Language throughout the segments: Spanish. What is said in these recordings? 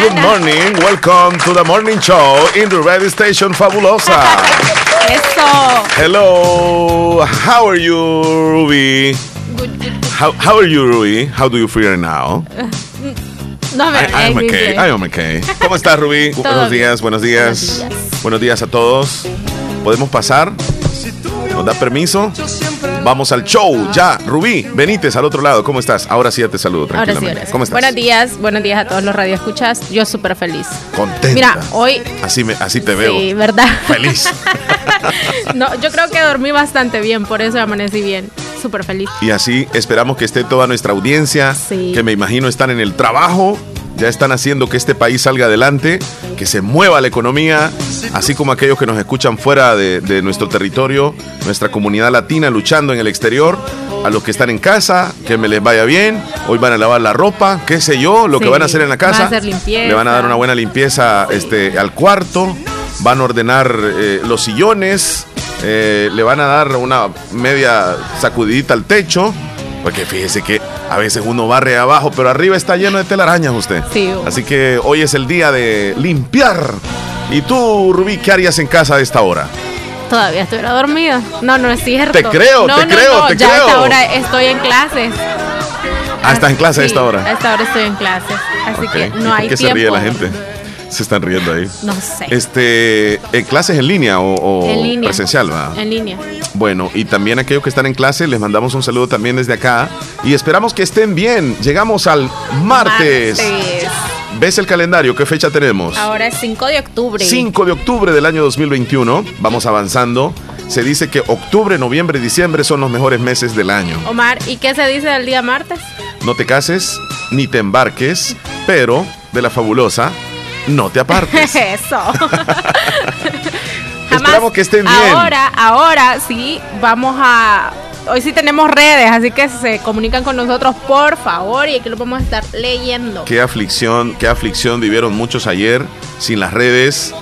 Good morning. Welcome to the morning show in the radio station Fabulosa. Eso. Hello. How are you, Ruby? Good, good, good. How, how are you, Ruby? How do you feel right now? No me I, I am okay. I am okay. ¿Cómo estás, Ruby? Todo buenos bien. días. Buenos días. Buenos días. Buenos días a todos. ¿Podemos pasar? ¿Nos da permiso? Vamos al show. Ya, Rubí, Benítez al otro lado. ¿Cómo estás? Ahora sí ya te saludo Ahora sí, tranquilamente. ahora sí. ¿Cómo estás? Buenos días, buenos días a todos los radioescuchas. Yo súper feliz. Contenta. Mira, hoy. Así, me, así te veo. Sí, ¿verdad? Feliz. no, yo creo que dormí bastante bien, por eso amanecí bien. Súper feliz. Y así esperamos que esté toda nuestra audiencia, Sí. que me imagino están en el trabajo, ya están haciendo que este país salga adelante, que se mueva la economía, así como aquellos que nos escuchan fuera de, de nuestro territorio, nuestra comunidad latina luchando en el exterior, a los que están en casa, que me les vaya bien, hoy van a lavar la ropa, qué sé yo, lo que van a hacer en la Van a casa, hacer limpieza. le van a dar una buena limpieza este, al cuarto, van a ordenar eh, los sillones, eh, le van a dar una media sacudidita al techo, porque fíjese que a veces uno barre abajo, pero arriba está lleno de telarañas usted. Sí. Así que hoy es el día de limpiar. ¿Y tú, Rubí, qué harías en casa a esta hora? Todavía estuviera dormida. No, no es cierto. Te creo, no, te no, creo, no, te ya creo. a esta hora estoy en clases. Ah, estás en clase a esta hora. A esta hora estoy en clases. Así que ¿Y no por hay qué tiempo. se ríe la gente? Se están riendo ahí. No sé. Este, eh, ¿clases en línea o, o en línea. presencial? va? En línea. Bueno, y también aquellos que están en clase, les mandamos un saludo también desde acá y esperamos que estén bien. Llegamos al martes. Martes. ¿Ves el calendario? ¿Qué fecha tenemos? Ahora es 5 de octubre. 5 de octubre del año 2021. Vamos avanzando. Se dice que octubre, noviembre y diciembre son los mejores meses del año. Omar, ¿y qué se dice del día martes? No te cases ni te embarques, pero de la fabulosa, no te apartes. Eso. Esperamos que estén bien. Ahora, ahora sí, vamos a. Hoy sí tenemos redes, así que se comunican con nosotros, por favor, y aquí lo vamos a estar leyendo. Qué aflicción, qué aflicción vivieron muchos ayer sin las redes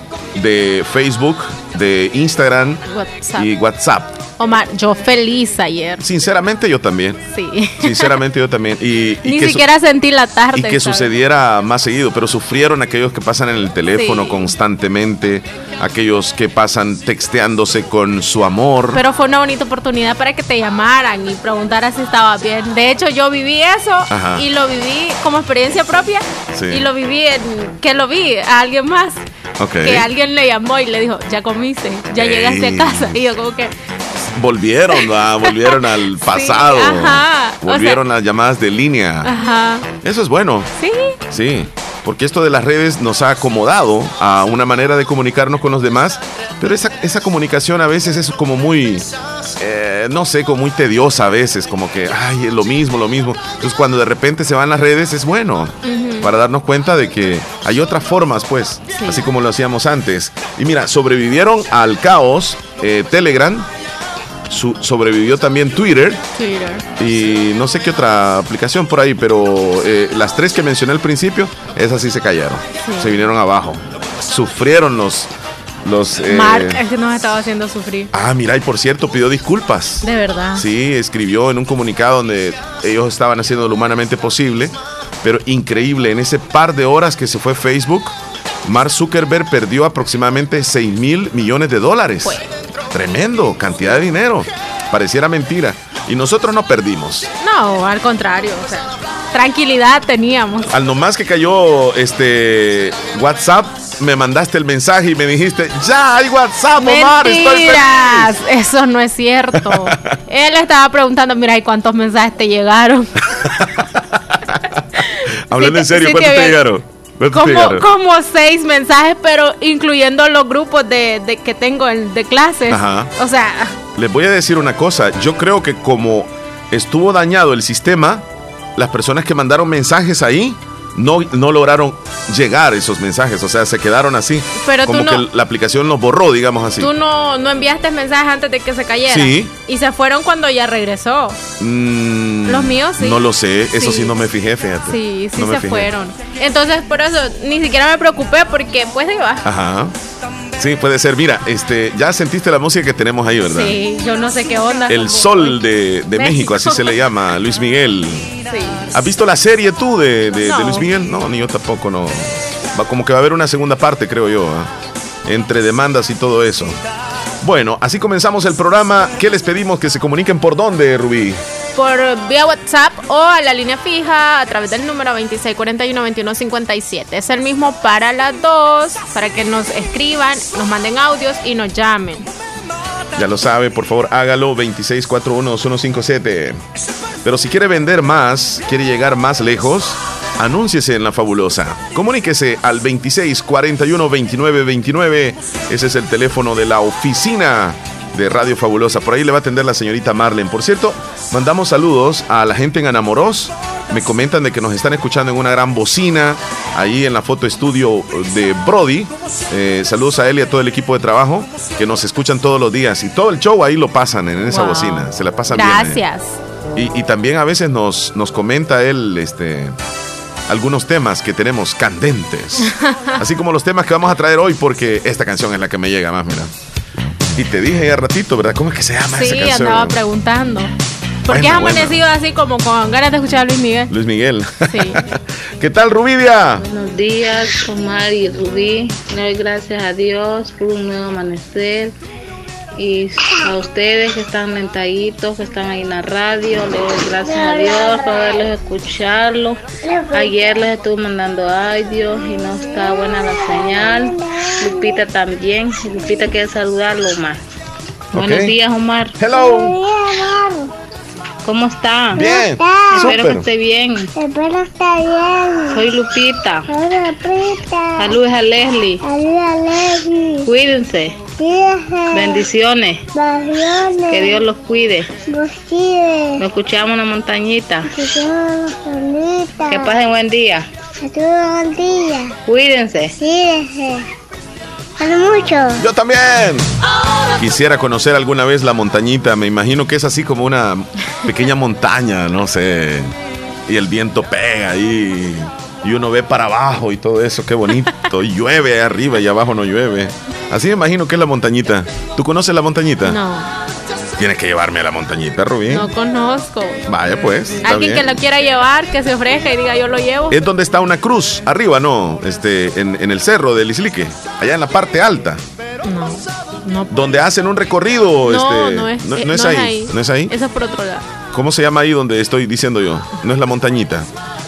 de Facebook, de Instagram WhatsApp. y WhatsApp. Omar, yo feliz ayer. Sinceramente yo también. Sí. Sinceramente yo también. Y, y Ni que siquiera sentí la tarde. y que ¿sabes? sucediera más seguido, pero sufrieron aquellos que pasan en el teléfono Sí. constantemente, aquellos que pasan texteándose con su amor. Pero fue una bonita oportunidad para que te llamaran y preguntaras si estaba bien. De hecho, yo viví eso Ajá. y lo viví como experiencia propia. Sí. Y lo viví en que lo vi a alguien más. Ok. Que alguien le llamó y le dijo, ya comiste, ya Ey. llegaste a casa. Y yo como que, Volvieron, ¿va? volvieron al pasado, ajá. Volvieron las llamadas de línea. ajá, Eso es bueno. sí, Sí, porque esto de las redes nos ha acomodado a una manera de comunicarnos con los demás, pero esa, esa comunicación a veces es como muy, eh, no sé, como muy tediosa a veces, como que, ay, es lo mismo, lo mismo. Entonces cuando de repente se van las redes es bueno, para darnos cuenta de que hay otras formas, pues, Sí. así como lo hacíamos antes. Y mira, sobrevivieron al caos eh, Telegram, su- sobrevivió también Twitter. Twitter. Y no sé qué otra aplicación por ahí, pero eh, las tres que mencioné al principio, esas sí se cayeron. Sí. Se vinieron abajo. Sufrieron los. los eh, Mark es que nos estaba haciendo sufrir. Ah, mira, y por cierto, pidió disculpas. De verdad. Sí, escribió en un comunicado donde ellos estaban haciendo lo humanamente posible, pero increíble, en ese par de horas que se fue Facebook, Mark Zuckerberg perdió aproximadamente 6 mil millones de dólares. Fue. Tremendo, cantidad de dinero. Pareciera mentira. Y nosotros no perdimos. No, al contrario. O sea, tranquilidad teníamos. Al nomás que cayó este WhatsApp, me mandaste el mensaje y me dijiste, ya hay WhatsApp, Omar, estoy Mentiras, feliz. eso no es cierto. Él estaba preguntando, mira, ¿y cuántos mensajes te llegaron? Hablando Sí en serio, sí ¿cuántos te llegaron? ¿Cuántos te Como, como seis mensajes, pero incluyendo los grupos de, de que tengo en- de clases. Ajá. O sea, Les voy a decir una cosa, yo creo que como estuvo dañado el sistema, las personas que mandaron mensajes ahí no, no lograron llegar esos mensajes, o sea, se quedaron así. Pero como tú no- que la aplicación los borró, digamos así. Tú no, no enviaste mensajes antes de que se cayera. Sí. Y se fueron cuando ya regresó. Mm, Los míos sí. No lo sé, eso sí, Sí. no me fijé, fíjate. Sí, sí No se fueron. Entonces, por eso, ni siquiera me preocupé porque pues iba. Ajá. Sí, puede ser. Mira, este, ya sentiste la música que tenemos ahí, ¿verdad? Sí, yo no sé qué onda. El sol de, de México, así se le llama, Luis Miguel. Sí. ¿Has visto la serie tú de, de-. Luis Miguel? No, ni yo tampoco, no. Va, como que va a haber una segunda parte, creo yo, ¿ah? entre demandas y todo eso. Bueno, así comenzamos el programa. ¿Qué les pedimos? Que se comuniquen por dónde, Rubí. Por vía WhatsApp o a la línea fija a través del número 2641-2157. Es el mismo para las dos, para que nos escriban, nos manden audios y nos llamen. Ya lo sabe, por favor, hágalo 26412157. Pero si quiere vender más, quiere llegar más lejos, anúnciese en La Fabulosa. Comuníquese al 26412929. Ese es el teléfono de la oficina de Radio Fabulosa. Por ahí le va a atender la señorita Marlen. Por cierto, mandamos saludos a la gente en Anamoros. Me comentan de que nos están escuchando en una gran bocina, ahí en la foto estudio de Brody. Eh, saludos a él y a todo el equipo de trabajo que nos escuchan todos los días. Y todo el show ahí lo pasan en esa Wow. bocina. Se la pasan bien. ¿eh? Gracias. Y, y también a veces nos, nos comenta él este, algunos temas que tenemos candentes. Así como los temas que vamos a traer hoy, porque esta canción es la que me llega más, mira. Y te dije ya ratito, ¿verdad? ¿Cómo es que se llama esa Sí, andaba preguntando. ¿Por qué Buena, has buena. amanecido así como con ganas de escuchar a Luis Miguel? Luis Miguel. Sí. ¿Qué tal, Rubidia? Buenos días, Omar y Rubí. Le doy gracias a Dios por un nuevo amanecer. Y a ustedes que están lentaditos, que están ahí en la radio, le doy gracias a Dios por poderles escucharlo. Ayer les estuve mandando audios y no está buena la señal. Lupita también. Y Lupita quiere saludarlo, Omar. Buenos Ok. días, Omar. Hello. ¿Cómo está? Bien. Espero que esté bien. Espero está bien. Soy Lupita. Hola, Prita. Saludos a Leslie. Ayuda, Leslie. Cuídense. Cuídese. Bendiciones. Bendiciones. Que Dios los cuide. Busquide. Nos escuchamos en la montañita. Que todos bonitas. Que pasen buen día. Que todos buen día. Cuídense. Cuídese. Hace mucho. Yo también. Quisiera conocer alguna vez la montañita. Me imagino que es así como una pequeña montaña, no sé. Y el viento pega ahí. Y uno ve para abajo y todo eso. Qué bonito. Y llueve arriba y abajo no llueve. Así me imagino que es la montañita. ¿Tú conoces la montañita? No, Tienes que llevarme a la montañita, Rubí. no conozco. Vaya pues. Alguien que lo quiera llevar, que se ofrezca y diga yo lo llevo. Es donde está una cruz, arriba, ¿no? Este, en, en el cerro del Islique, allá en la parte alta, No, no. donde hacen un recorrido. No, este, no es, no, no es ahí, ¿No es ahí? Eso es por otro lado. ¿Cómo se llama ahí donde estoy diciendo yo? No es la montañita.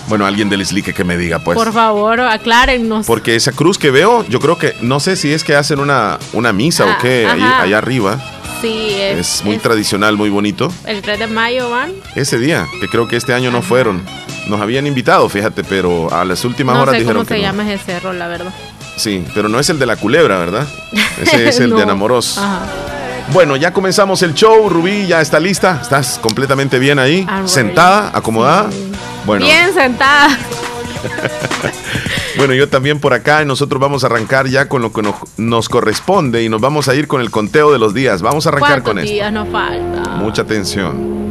Bueno, alguien del Islique que me diga, pues. por favor, aclárennos. Porque esa cruz que veo, yo creo que, no sé si es que hacen una, una misa Ah, o qué, ahí- allá arriba. Sí, es, Es muy es tradicional, muy bonito. El 3 de mayo van. Ese día, que creo que este año no fueron. Nos habían invitado, fíjate, pero a las últimas No horas sé dijeron cómo se que no. llama ese cerro, la verdad. Sí, pero no es el de la culebra, ¿verdad? Ese es el No. de Enamoros. Ajá. Bueno, ya comenzamos el show. Rubí ya está lista. ¿Estás completamente bien ahí? I'm ready. ¿Sentada? ¿Acomodada? Bueno, Bien sentada. bueno, yo también por acá y nosotros vamos a arrancar ya con lo que nos, nos corresponde y nos vamos a ir con el conteo de los días. Vamos a arrancar ¿Cuántos con esto. días nos falta? Mucha atención.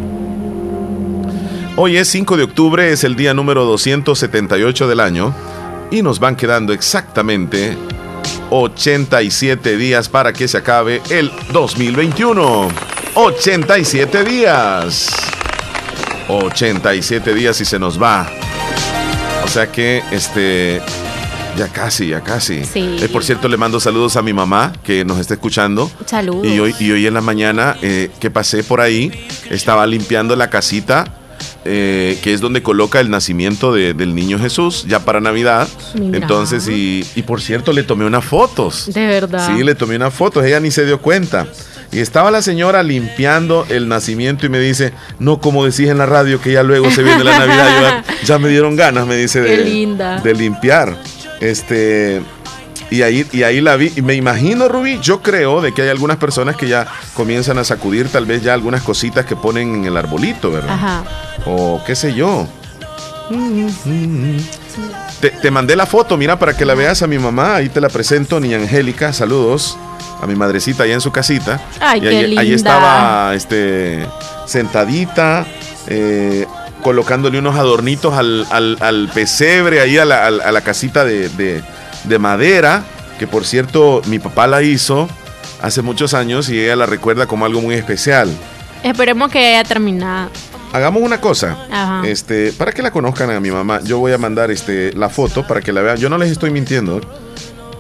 Hoy es 5 de octubre, es el día número 278 del año y nos van quedando exactamente 87 días para que se acabe el 2021. 87 días. 87 días y se nos va. O sea que este ya casi, ya casi. Sí. Eh, por cierto, le mando saludos a mi mamá que nos está escuchando. Saludos. Y hoy, y hoy en la mañana eh, que pasé por ahí, estaba limpiando la casita, eh, que es donde coloca el nacimiento de- del niño Jesús, ya para Navidad. Mira. Entonces, y, y por cierto, le tomé unas fotos. De verdad. Sí, le tomé unas fotos, ella ni se dio cuenta. Y estaba la señora limpiando el nacimiento y me dice, no como decís en la radio que ya luego se viene la Navidad, ya, ya me dieron ganas, me dice, de, linda. de limpiar. Este, y ahí, y ahí la vi. Y me imagino, Rubí, yo creo de que hay algunas personas que ya comienzan a sacudir tal vez ya algunas cositas que ponen en el arbolito, ¿verdad? Ajá. O qué sé yo. Te, te mandé la foto, mira, para que la veas a mi mamá. Ahí te la presento, ni Angélica. Saludos a mi madrecita allá en su casita. Ay, y qué ahí, estaba este, sentadita, eh, colocándole unos adornitos al, al- al pesebre, ahí a la, a la casita de, de- de madera, que por cierto mi papá la hizo hace muchos años y ella la recuerda como algo muy especial. Esperemos que haya terminado. Hagamos una cosa, Ajá. este, para que la conozcan a mi mamá, yo voy a mandar este, la foto para que la vean. Yo no les estoy mintiendo,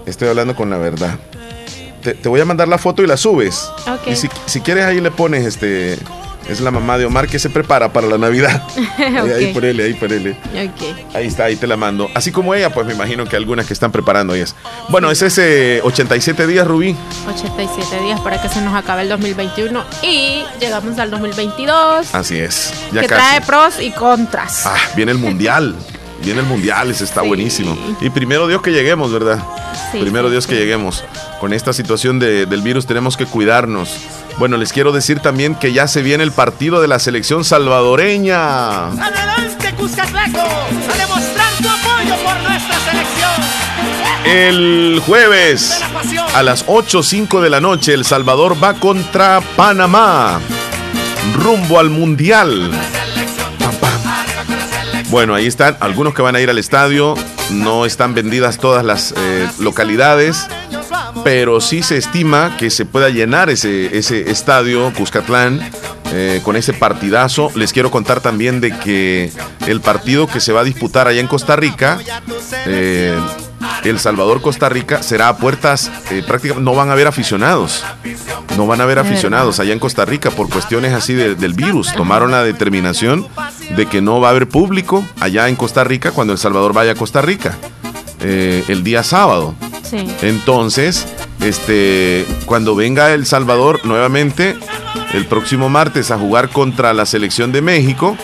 estoy hablando con la verdad. Te, te voy a mandar la foto y la subes. Ok. Y si, si quieres ahí le pones, este, es la mamá de Omar que se prepara para la Navidad. Ahí, ahí ponele, ahí ponele. Ok. Ahí está, ahí te la mando. Así como ella, pues me imagino que algunas que están preparando ellas. Bueno, es ese 87 días, Rubí. 87 días para que se nos acabe el 2021 y llegamos al 2022 Así es. Ya que casi. trae pros y contras. Ah, viene el mundial. Viene el mundial, ese está Sí. buenísimo. Y primero Dios que lleguemos, ¿verdad? Sí, primero sí, Dios que lleguemos. Con esta situación de- del virus tenemos que cuidarnos. Bueno, les quiero decir también que ya se viene el partido de la selección salvadoreña. Adelante Cuscatlaco, a demostrar tu apoyo por nuestra selección. El jueves a las 8.05 de la noche, El Salvador va contra Panamá. Rumbo al Mundial. Bueno, ahí están algunos que van a ir al estadio. No están vendidas todas las eh, localidades, pero sí se estima que se pueda llenar ese, ese estadio Cuscatlán eh, con ese partidazo. Les quiero contar también de que el partido que se va a disputar allá en Costa Rica, eh, El Salvador-Costa Rica, será a puertas eh, prácticamente, no van a haber aficionados. No van a haber aficionados allá en Costa Rica por cuestiones así de- del virus. Tomaron la determinación de que no va a haber público allá en Costa Rica cuando El Salvador vaya a Costa Rica el día sábado. Sí. Entonces, este, cuando venga El Salvador nuevamente el próximo martes a jugar contra la selección de México,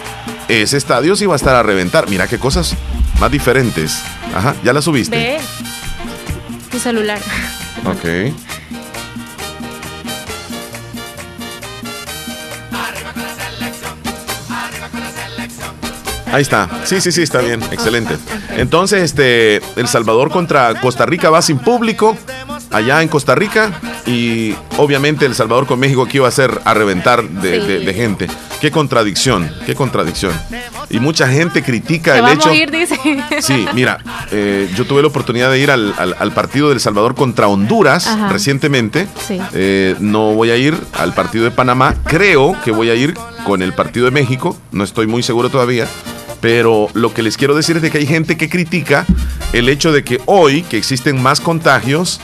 ese estadio sí va a estar a reventar. Mira qué cosas más diferentes. Ajá, ya la subiste. Ve tu celular. Ok. Ahí está. Sí, sí, sí, está bien. Excelente. Entonces, este, El Salvador contra Costa Rica va sin público allá en Costa Rica y obviamente El Salvador con México aquí va a ser a reventar de, Sí. de- de gente. Qué contradicción, qué contradicción. Y mucha gente critica el hecho. a dice. Sí, mira, eh, yo tuve la oportunidad de ir al, al- al partido de El Salvador contra Honduras Ajá. recientemente. Sí. Eh, no voy a ir al partido de Panamá. Creo que voy a ir con el partido de México. No estoy muy seguro todavía. Pero lo que les quiero decir es de que hay gente que critica el hecho de que hoy, que existen más contagios,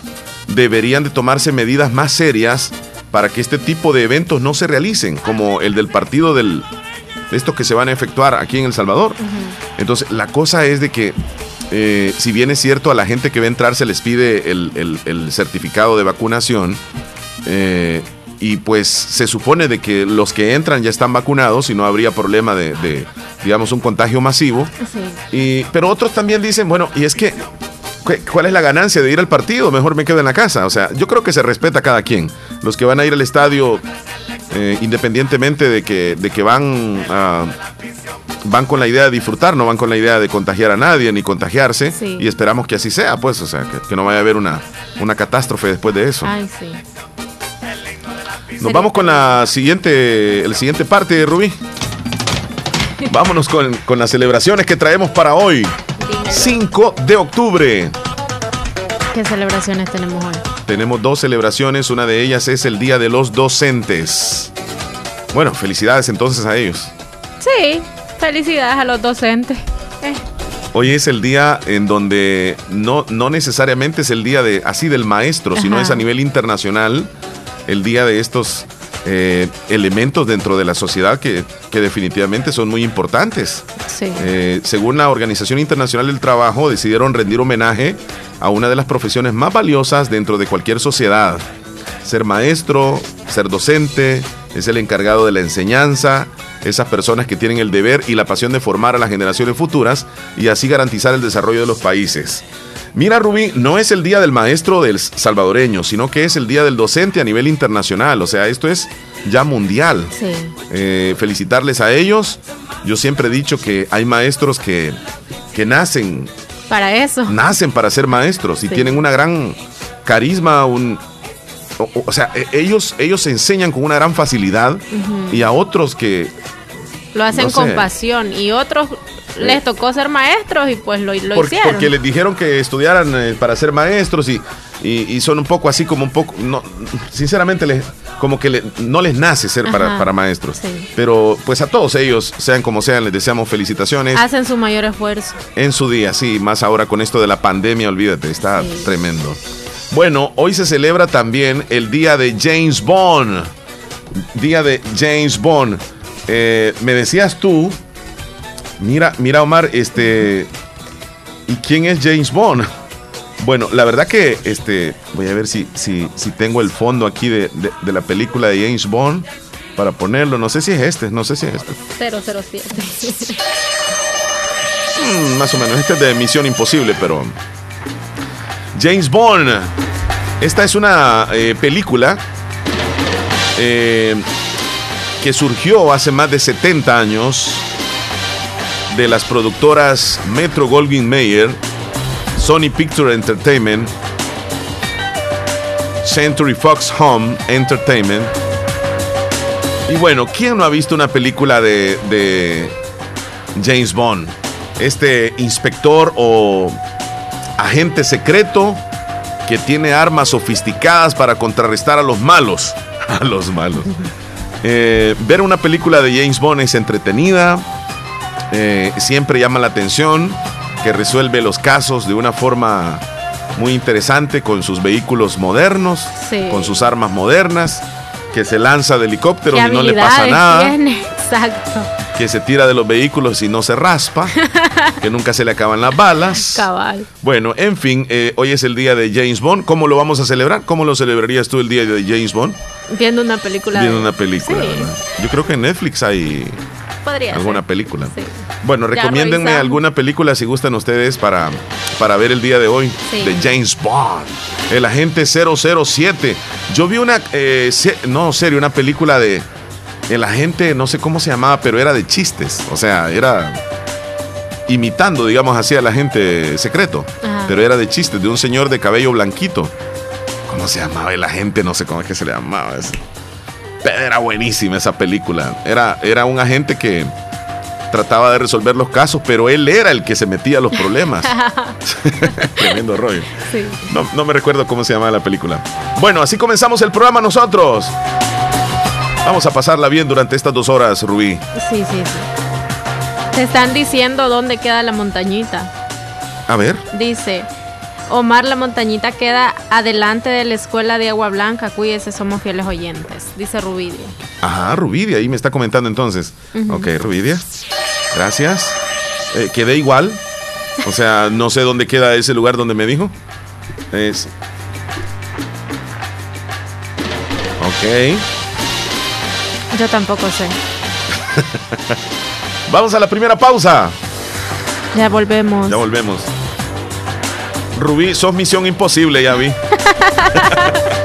deberían de tomarse medidas más serias para que este tipo de eventos no se realicen, como el del partido del, de estos que se van a efectuar aquí en El Salvador. Entonces, la cosa es de que, eh, si bien es cierto, a la gente que va a entrar se les pide el, el- el certificado de vacunación, eh, y pues se supone de que los que entran ya están vacunados y no habría problema de, de, digamos, un contagio masivo. Sí. Y, pero otros también dicen, bueno, y es que, ¿cu- ¿cuál es la ganancia de ir al partido? Mejor me quedo en la casa. O sea, yo creo que se respeta a cada quien. Los que van a ir al estadio, eh, independientemente de que, de que van a van con la idea de disfrutar, no van con la idea de contagiar a nadie ni contagiarse. Sí. Y esperamos que así sea, pues, o sea, que, que no vaya a haber una, una catástrofe después de eso. Ay, sí. Nos vamos con la siguiente, el siguiente parte, Rubí. Vámonos con, con las celebraciones que traemos para hoy. 5 de octubre. ¿Qué celebraciones tenemos hoy? Tenemos dos celebraciones, una de ellas es el Día de los Docentes. Bueno, felicidades entonces a ellos. Sí, felicidades a los docentes. Eh, Hoy es el día en donde no, no necesariamente es el día de así del maestro, sino es a nivel internacional el día de estos eh, elementos dentro de la sociedad que, que definitivamente son muy importantes. sí. Eh, según la Organización Internacional del Trabajo, decidieron rendir homenaje a una de las profesiones más valiosas dentro de cualquier sociedad. Ser maestro, ser docente, es el encargado de la enseñanza, esas personas que tienen el deber y la pasión de formar a las generaciones futuras y así garantizar el desarrollo de los países. Mira, Rubí, no es el día del maestro del salvadoreño, sino que es el día del docente a nivel internacional. O sea, esto es ya mundial. Sí. Eh, felicitarles a ellos. Yo siempre he dicho que hay maestros que que nacen, Para eso. nacen para ser maestros y Sí. tienen una gran carisma, un, o, sea, e- ellos, ellos enseñan con una gran facilidad y a otros que Lo hacen No sé. con pasión. Y otros les tocó ser maestros y pues lo, lo Por- hicieron. Porque les dijeron que estudiaran eh, para ser maestros y, y- y son un poco así como un poco, no, sinceramente les, como que le- no les nace ser para, para maestros. sí. Pero pues a todos ellos, sean como sean, les deseamos felicitaciones Hacen su mayor esfuerzo. en su día, sí, más ahora con esto de la pandemia, olvídate, está Sí. tremendo. Bueno, hoy se celebra también el día de James Bond. Día de James Bond. Eh, me decías tú, mira, mira Omar, este, ¿y quién es James Bond? Bueno, la verdad que, este, voy a ver si, si, si tengo el fondo aquí de, de- de la película de James Bond para ponerlo. No sé si es este, no sé si es este. 007. Mm, más o menos. Este es de Misión Imposible, pero. James Bond. Esta es una eh, película eh, que surgió hace más de 70 años de las productoras Metro Goldwyn Mayer, Sony Picture Entertainment, Century Fox Home Entertainment. Y bueno, ¿quién no ha visto una película de, de James Bond? Este inspector o agente secreto que tiene armas sofisticadas para contrarrestar a los malos. A los malos. Eh, ver una película de James Bond es entretenida, eh, siempre llama la atención, que resuelve los casos de una forma muy interesante con sus vehículos modernos, Sí. con sus armas modernas, que se lanza de helicóptero ¿Qué y no le pasa nada tiene? Exacto. Que se tira de los vehículos y no se raspa, que nunca se le acaban las balas. Cabal. Bueno, en fin, eh, hoy es el día de James Bond. ¿Cómo lo vamos a celebrar? ¿Cómo lo celebrarías tú el día de James Bond? Viendo una película. Viendo de- una película. Sí, ¿verdad? Yo creo que en Netflix hay podría alguna ser. película. Sí. Bueno, Ya recomiéndenme revisamos. alguna película si gustan ustedes para, para ver el día de hoy Sí. de James Bond, el agente 007. Yo vi una, eh, se- no, serio, una película de el agente, no sé cómo se llamaba, pero era de chistes. O sea, era imitando, digamos así, al agente secreto. Ajá. Pero era de chistes, de un señor de cabello blanquito. ¿Cómo se llamaba el agente? No sé cómo es que se le llamaba. Pero era buenísima esa película. Era, era un agente que trataba de resolver los casos, pero él era el que se metía a los problemas. Tremendo rollo. Sí. No, no me recuerdo cómo se llamaba la película. Bueno, así comenzamos el programa nosotros. Vamos a pasarla bien durante estas dos horas, Rubí. Sí, sí, sí. Te están diciendo dónde queda la montañita. A ver. Dice, Omar, la montañita queda adelante de la escuela de Agua Blanca. Cuídese, somos fieles oyentes. Dice Rubidia. Ajá, Rubidia, ahí me está comentando entonces. Ok, Rubidia. Gracias. Eh, quedé igual. O sea, no sé dónde queda ese lugar donde me dijo. Es. Ok. Yo tampoco sé. Vamos a la primera pausa. Ya volvemos. Ya volvemos. Rubí, sos misión imposible, ya vi.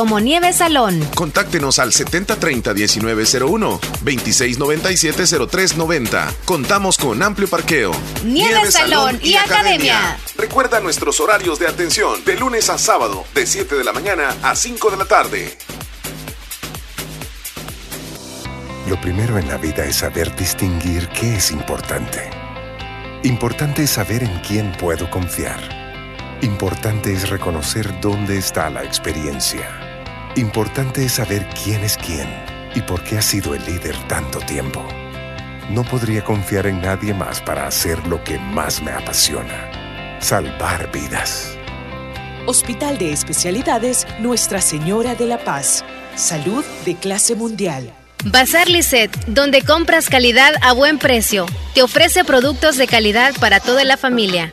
como Nieve Salón. Contáctenos al 7030-1901, 2697-0390. Contamos con amplio parqueo. Nieve, Salón y Academia. Recuerda nuestros horarios de atención de lunes a sábado, de 7 de la mañana a 5 de la tarde. Lo primero en la vida es saber distinguir qué es importante. Importante es saber en quién puedo confiar. Importante es reconocer dónde está la experiencia. Importante es saber quién es quién y por qué ha sido el líder tanto tiempo. No podría confiar en nadie más para hacer lo que más me apasiona, salvar vidas. Hospital de Especialidades Nuestra Señora de la Paz. Salud de clase mundial. Bazar Lisset, donde compras calidad a buen precio. Te ofrece productos de calidad para toda la familia.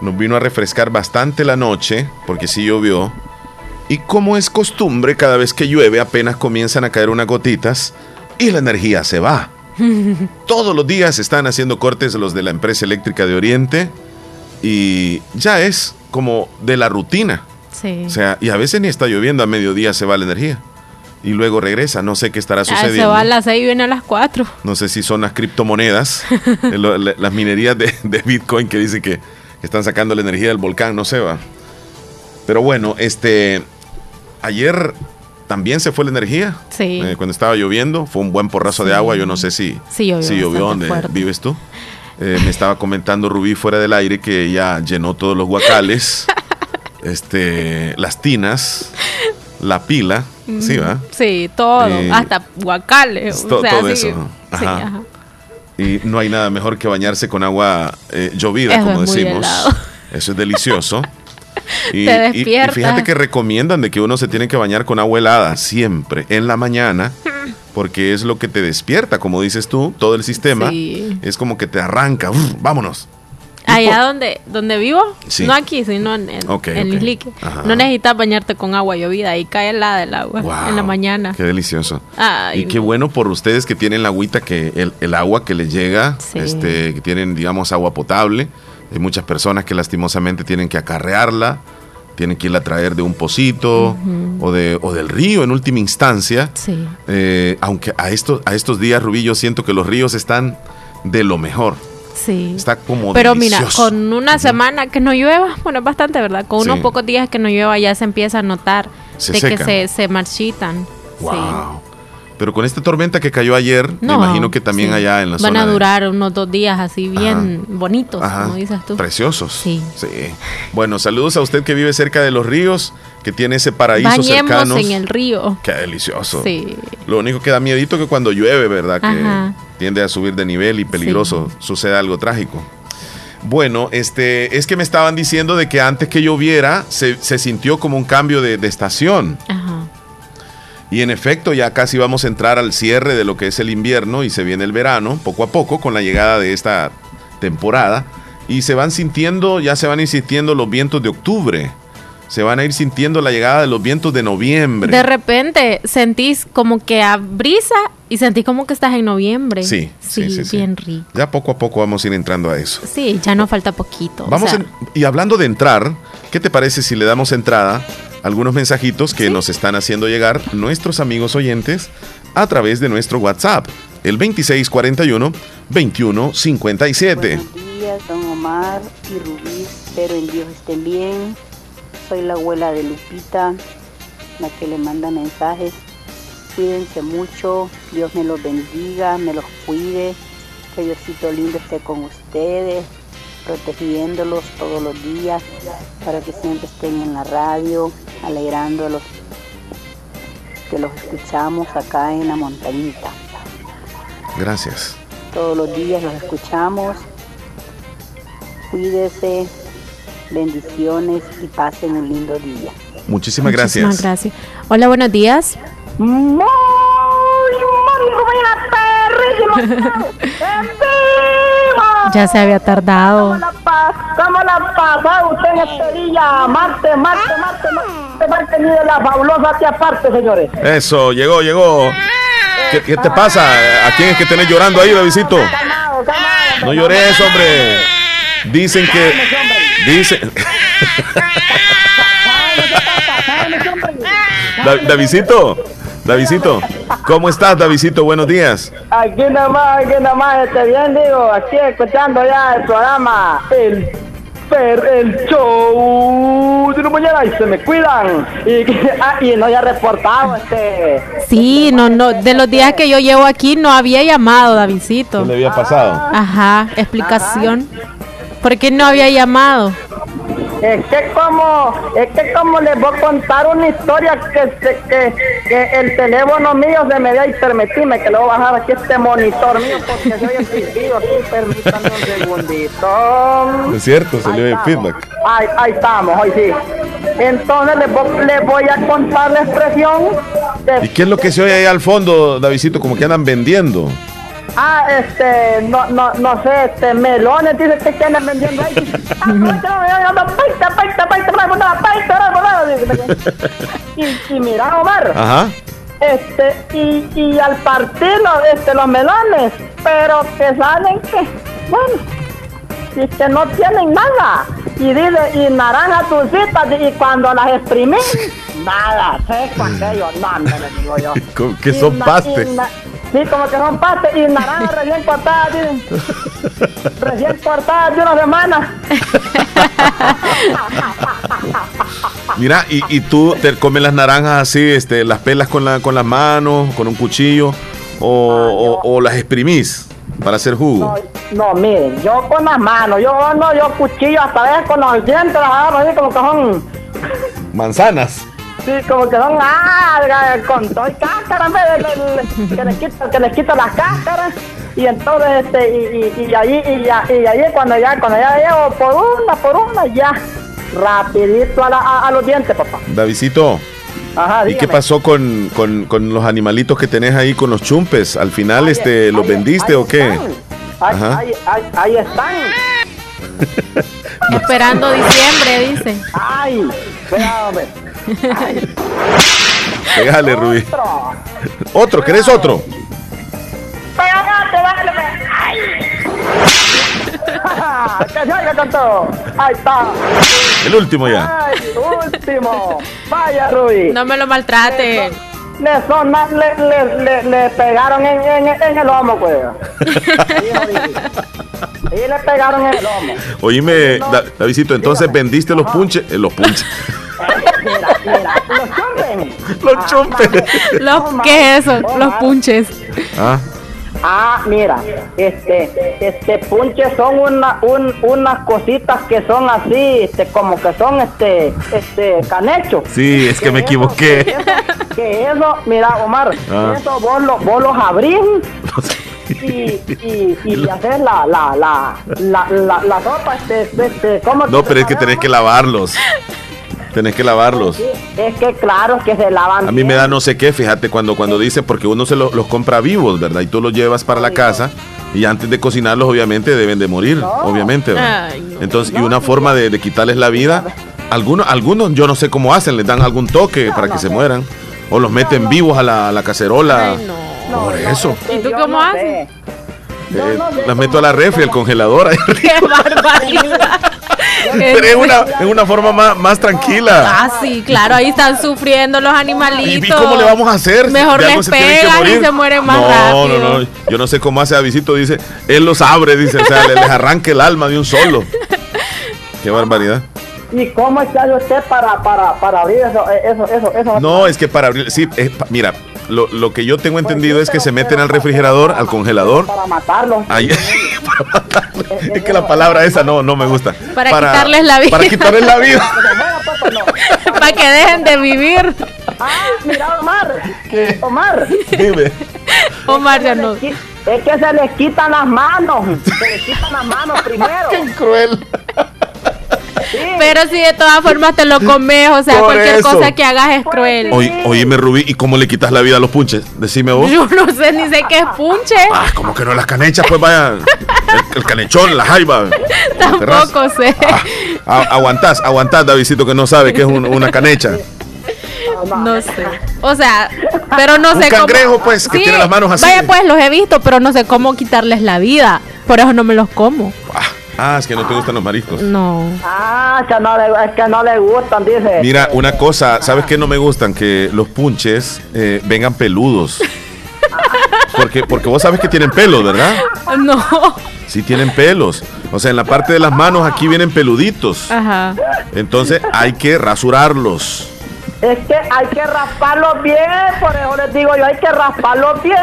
nos vino a refrescar bastante la noche, porque sí llovió. Y como es costumbre, cada vez que llueve apenas comienzan a caer unas gotitas y la energía se va. Todos los días están haciendo cortes los de la empresa eléctrica de Oriente y ya es como de la rutina. Sí. O sea, y a veces ni está lloviendo, a mediodía se va la energía. Y luego regresa, no sé qué estará Ah, se sucediendo. va a las 6 y viene a las 4. No sé si son las criptomonedas, las minerías de, de Bitcoin que dicen que están sacando la energía del volcán, no sé, va. Pero bueno, este. Ayer también se fue la energía. Sí. Eh, cuando estaba lloviendo, fue un buen porrazo de agua. Yo no sé si, Sí, llovió si llovió donde fuerte. vives tú. Eh, me estaba comentando Rubí fuera del aire que ya llenó todos los guacales, este, las tinas, la pila. Sí, va. Sí, todo. Eh, hasta guacales. to- o sea, todo sí, eso. sí, Ajá. ajá. Y no hay nada mejor que bañarse con agua eh, llovida, Eso como decimos. Eso es delicioso. Y, Te y- y fíjate que recomiendan de que uno se tiene que bañar con agua helada siempre, en la mañana, porque es lo que te despierta, como dices tú, todo el sistema. Sí. Es como que te arranca, ¡uf! vámonos. Allá donde, donde vivo, Sí. no aquí, sino en, en, Ok, en ok. Islique, Ajá. no necesitas bañarte con agua llovida y cae helada el agua en la mañana. Qué delicioso. Ay, y qué bueno por ustedes que tienen la agüita, que el, el agua que les llega, Sí. este, que tienen, digamos, agua potable. Hay muchas personas que lastimosamente tienen que acarrearla, tienen que irla a traer de un pocito o, de, o del río en última instancia. Sí. Eh, aunque a estos, a estos días, Rubí, yo siento que los ríos están de lo mejor. Sí. Está como Pero mira, con una semana que no llueva, bueno, es bastante, ¿verdad? Con unos Sí. pocos días que no llueva ya se empieza a notar Se de secan. que se, se marchitan. Wow. Pero con esta tormenta que cayó ayer, me No, imagino que también sí. allá en la Van zona a de- durar unos dos días así bien bonitos, Ajá. como dices tú. Preciosos. Sí. Bueno, saludos a usted que vive cerca de los ríos, que tiene ese paraíso Bañemos cercano. en el río. Qué delicioso. Sí. Lo único que da miedito que cuando llueve, ¿verdad? Que Ajá. tiende a subir de nivel y peligroso, sucede algo trágico. Bueno, este, es que me estaban diciendo de que antes que lloviera se, se sintió como un cambio de, de estación. Ajá. Y en efecto, ya casi vamos a entrar al cierre de lo que es el invierno y se viene el verano, poco a poco, con la llegada de esta temporada. Y se van sintiendo, ya se van sintiendo los vientos de octubre. Se van a ir sintiendo la llegada de los vientos de noviembre. De repente sentís como que a brisa y sentís como que estás en noviembre. Sí, sí, sí, sí. bien rico. Ya poco a poco vamos a ir entrando a eso. Sí, ya no falta poquito. o Vamos sea, en- y hablando de entrar, ¿qué te parece si le damos entrada algunos mensajitos que nos están haciendo llegar nuestros amigos oyentes a través de nuestro WhatsApp, el 2641-2157? Buenos días, don Omar y Rubí. Espero en Dios estén bien. Soy la abuela de Lupita, la que le manda mensajes. Cuídense mucho, Dios me los bendiga, me los cuide, que Diosito lindo esté con ustedes, protegiéndolos todos los días, para que siempre estén en la radio, alegrándolos, que los escuchamos acá en la montañita. Gracias. Todos los días los escuchamos. Cuídese, bendiciones y pasen un lindo día. Muchísimas muchísimas gracias. gracias. Hola, buenos días. Muy, Ya se había tardado. ¿Cómo la pasa usted en este día? Marte, Marte, Marte, Marte, Marte, mire la fabulosa aparte, señores. Eso, llegó, llegó. ¿Qué, qué te pasa? ¿A quién es que tenés llorando ahí, Davidito? No llores, hombre. Dicen que. Dicen. Da- Davidito, Davidito, ¿cómo estás, Davidito? Buenos días. Aquí nomás, aquí nomás, este bien digo, aquí escuchando ya el programa, el per, el show de la mañana y se me cuidan. Y, ah, y no haya reportado este. Sí, no, no, de los días que yo llevo aquí no había llamado, Davidito. ¿Qué le había pasado? Ajá, explicación. ¿Por qué no había llamado? Es que como, es que como les voy a contar una historia que, se- que, que el teléfono mío se me dio y permitime que le voy a bajar aquí este monitor mío porque soy el silbido aquí, permítame un segundito. Es cierto, salió el feedback. Ahí, ahí estamos, hoy sí. Entonces les voy, les voy a contar la expresión de ¿Y qué es lo que se oye ahí al fondo, Davidito? Como que andan vendiendo. Ah, este, no, no, no sé, este, melones, dice que andan vendiendo ahí. Ah, Y, y mira, Omar, Ajá. este, y, y al partirlo, este, los melones, pero que salen que, bueno, y que no tienen nada. Y dice, y naranja dulcitas, y cuando las exprimís, nada, seco aquello, no, me lo digo yo. Que son na- paste. y na- Sí, como que son pastes y naranjas recién cortadas, dicen. Recién cortadas de una semana. Mira, y, y tú te comes las naranjas así, este, las pelas con, la, con las manos, con un cuchillo, o, o- o las exprimís para hacer jugo. No, miren, yo con las manos, yo no, yo cuchillo hasta veces con los dientes las agarro así como que son, Manzanas. Sí, como que son, ah, con todo y cáscara, que les quito, que les quito las cáscaras. Y entonces, este, y, y, y allí, y, ya, y allí cuando ya, cuando ya llevo por una, por una, ya, rapidito a, la- a- a los dientes, papá. Davidito, Ajá, ¿y qué pasó con, con- con los animalitos que tenés ahí con los chumpes? ¿Al final Ahí- este, los ahí- vendiste ahí o qué? están. Ahí, Ajá. ahí, ahí, ahí están. Esperando diciembre, dice. Ay. Ay, Pégale, Rubí. otro. ¿Otro? ¿Querés otro? Pégate, dale, ve. Ay. que se oiga con todo. Ahí está. El último ya. Ay, último. Vaya, Rubí. No me lo maltraten. Le, sona- le, le, le, le pegaron en, en, en el lomo, pues. Y le pegaron en el lomo. Oíme, Da- Davidito, entonces vendiste los punches. eh, los punches. Mira, mira, los chumpen. Los chumpen. Los, ¿Qué es eso? Los punches. Ah, Ah, mira, este, este punche son una, un, unas cositas que son así, este, como que son este, este, canechos. sí, es que me equivoqué. Que eso, mira, Omar, Ah. eso vos, lo- vos los abrís y, y, y haces la, la, la, la, la, la sopa, este, este, este, ¿cómo No, pero es que tenés que lavarlos. Tenés que lavarlos. Es que claro que se lavan. A mí me da no sé qué, fíjate, cuando, cuando dice, porque uno se lo- los compra vivos, ¿verdad? Y tú los llevas para la casa y antes de cocinarlos, obviamente, deben de morir, obviamente. ¿verdad? Ay, no. Entonces, y una forma de, de quitarles la vida, algunos, algunos yo no sé cómo hacen, les dan algún toque para que se mueran. O los meten vivos a la, a la cacerola. Ay, no. Por eso. ¿Y tú cómo no haces? Eh, las meto a la refri, al congelador. ahí. ¡Qué barbaridad! Pero es una, es una forma más, más tranquila. Ah, sí, claro, ahí están sufriendo los animalitos. ¿Y cómo le vamos a hacer? Mejor les se pegan y se mueren más no, rápido. No, no, Yo no sé cómo hace Avisito, dice, él los abre, dice, o sea, le- les arranca el alma de un solo. Qué barbaridad. ¿Y cómo está usted para, para, para abrir eso, eh, eso, eso, eso? No, es que para abrir, sí, es pa- mira, lo, lo que yo tengo entendido es que se meten al refrigerador, al congelador. Para matarlos. Ahí- para matarlo. es que la palabra esa no, no me gusta. Para quitarles la vida. Para quitarles la vida. Para que dejen de vivir. Ah, mira, Omar. Omar. Dime. Omar ya no. Es que se les quitan las manos. Se les quitan las manos primero. Qué cruel. Pero si de todas formas te lo comes, o sea, Por cualquier eso. cosa que hagas es cruel. Oye, oíme, Rubí, ¿y cómo le quitas la vida a los punches? Decime vos. Yo no sé ni sé qué es punche. Ah, como que no las canechas, pues vaya. El, el canechón, la jaiba. Tampoco sé. A- aguantás, aguantás, Davidcito, que no sabe qué es un- una canecha. No sé. O sea, pero no Un sé cómo. cangrejo, pues, que tiene las manos así. Vaya, pues los he visto, pero no sé cómo quitarles la vida. Por eso no me los como. Ah, es que no te gustan los mariscos. No. Ah, que no le, es que no le gustan, dice. Mira, una cosa, ¿sabes qué no me gustan? Que los punches eh, vengan peludos. Porque, porque vos sabes que tienen pelos, ¿verdad? No. Sí tienen pelos. O sea, en la parte de las manos aquí vienen peluditos. Ajá. Entonces hay que rasurarlos. Es que hay que rasparlos bien, por eso les digo yo, hay que rasparlos bien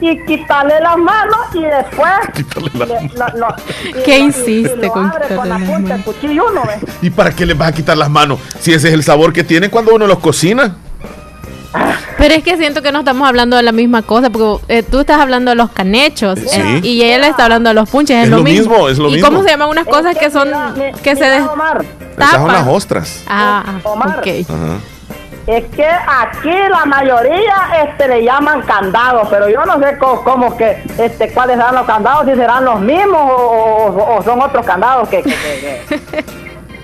y quitarle las manos y después... le- lo- lo- y ¿Qué lo- y- y con quitarle la las punta manos? cuchillo. ¿Y para qué les vas a quitar las manos? Si ese es el sabor que tienen cuando uno los cocina. Pero es que siento que no estamos hablando de la misma cosa, porque eh, tú estás hablando de los canechos Sí. eh, y ella le está hablando de los punches, es, Es lo lo mismo. mismo, es lo ¿Y mismo. cómo se llaman unas cosas que son que se des- Esas son las ostras. Ah, ah, Omar. ok. Ajá. Es que aquí la mayoría este, le llaman candados, pero yo no sé co- cómo, que, este, cuáles serán los candados, si serán los mismos o, o- o son otros candados que, que- que- que-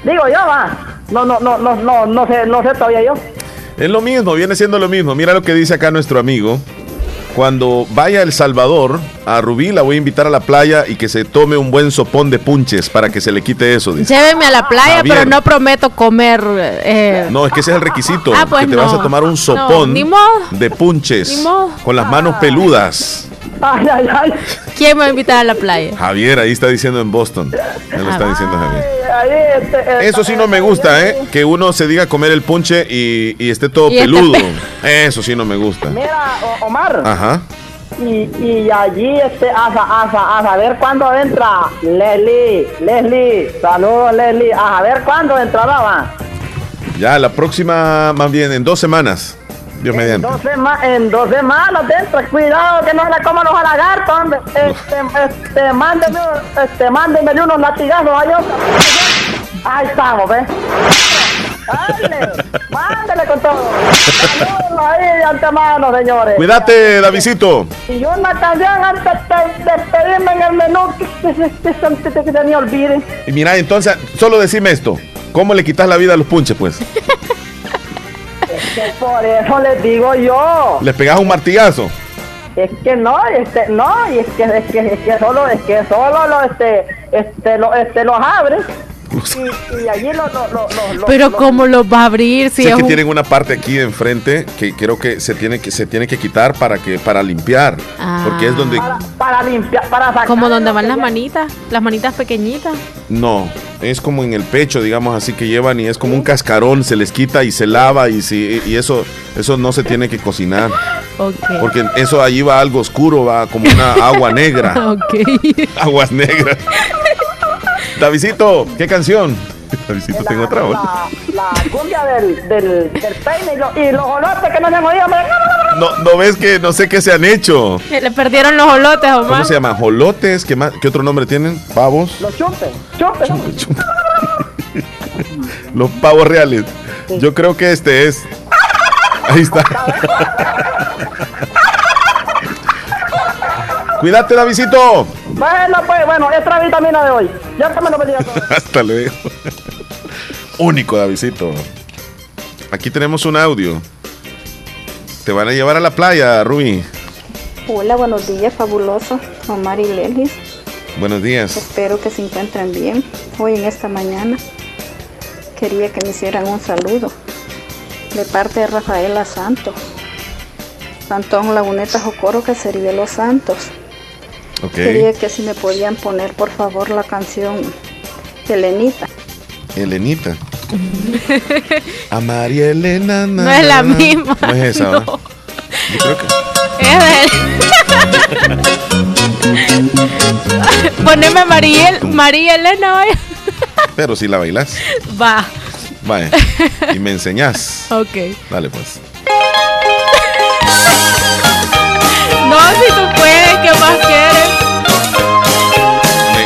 Digo yo, va. No, no, no, no, no, no sé, no sé todavía yo. Es lo mismo, viene siendo lo mismo. Mira lo que dice acá nuestro amigo. Cuando vaya a El Salvador, a Rubí la voy a invitar a la playa y que se tome un buen sopón de punches para que se le quite eso. Dice. Lléveme a la playa, Javier. pero no prometo comer. eh, No, es que ese es el requisito. Ah, pues que te no. vas a tomar un sopón de punches con las manos peludas. Ay, ay, ay. ¿Quién me va a invitar a la playa? Javier, ahí está diciendo en Boston. Él lo está diciendo Javier. Ahí, este, eh, Eso sí no me gusta, ¿eh? Que uno se diga comer el punche y, y esté todo Y esté peludo. pe- Eso sí no me gusta. Mira, Omar. Ajá. Y, y allí, este, a, a, a saber cuándo entra Leslie. Leslie, saludos Leslie. A saber cuándo entrará, va. Ya, la próxima, más bien, en dos semanas. Dios mediante. Dos en dos semanas entra. Cuidado que no le coman los lagartos, hombre. Este, este, mándeme, este, mándeme unos latigazos ahí. Ahí estamos, ¿ves? Dale, mándele con todo. Saludos ahí de antemano, señores. Cuídate, Davidito. Y una canción antes de despedirme en el menú que, que, que, me olvide. Y mira, entonces, solo decime esto. ¿Cómo le quitas la vida a los punches, pues? Que por eso les digo yo. ¿Les pegas un martillazo? Es que no, este, no, y es que, es que, es que solo, es que solo lo, este, este, lo, este, los abres Y, y allí lo, lo, lo, Pero lo- ¿cómo los va a abrir si sé es que un- tienen una parte aquí de enfrente que creo que se tiene que se tiene que quitar para que para limpiar, porque es donde para, para limpiar, para sacar. como donde van las manitas, las manitas pequeñitas? no, es como en el pecho, digamos así que llevan y es como un cascarón, se les quita y se lava y si y eso eso no se tiene que cocinar, Ok. porque eso allí va algo oscuro, va como una agua negra, ok. aguas negras. Davidito, ¿qué canción? Davidito, tengo otra voz. La, la cumbia del, del, del peine y, lo- y los olotes que no se han oído. No, no ves que no sé qué se han hecho. Le perdieron los olotes, ¿Cómo Omar. se llama? ¿Jolotes? ¿Qué, más? ¿Qué otro nombre tienen? ¿Pavos? Los chumpes, chumpes. hombre. Los pavos reales. Yo creo que este es. Ahí está. Cuídate, Davidito. Bueno, pues, bueno, esta vitamina de hoy. Ya que me lo pedía todo. Hasta luego. Único, Davidito. Aquí tenemos un audio. Te van a llevar a la playa, Rubí. Hola, buenos días, fabuloso. Omar y Lelis. Buenos días. Espero que se encuentren bien. Hoy en esta mañana quería que me hicieran un saludo de parte de Rafaela Santos. Antón Laguneta Jocoro, que sería de los Santos. Quería que si me podían poner, por favor, la canción Elenita. Elenita. A María Elena. na, No es la na. misma, No es esa, ¿va? no. Yo creo que. Es de- Poneme Mariel, María Elena, vaya. Pero si la bailas. Va. Vaya. Y me enseñás. Ok. Dale, pues.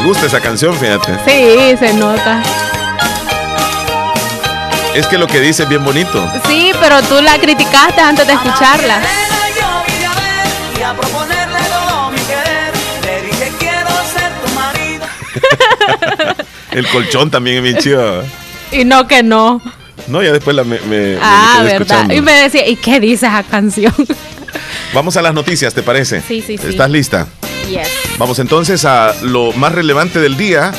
Gusta esa canción, fíjate. Sí, se nota. Es que lo que dice es bien bonito. Sí, pero tú la criticaste antes de escucharla. Y a proponerle todo mi querer, le dije quiero ser tu marido. El colchón también es bien chido. Y no que no. No, ya después la me, me- me Ah, quedé verdad. escuchando. Y me decía, ¿y qué dice esa canción? Vamos a las noticias, ¿te parece? Sí, sí, sí. ¿Estás lista? Yes. Vamos entonces a lo más relevante del día.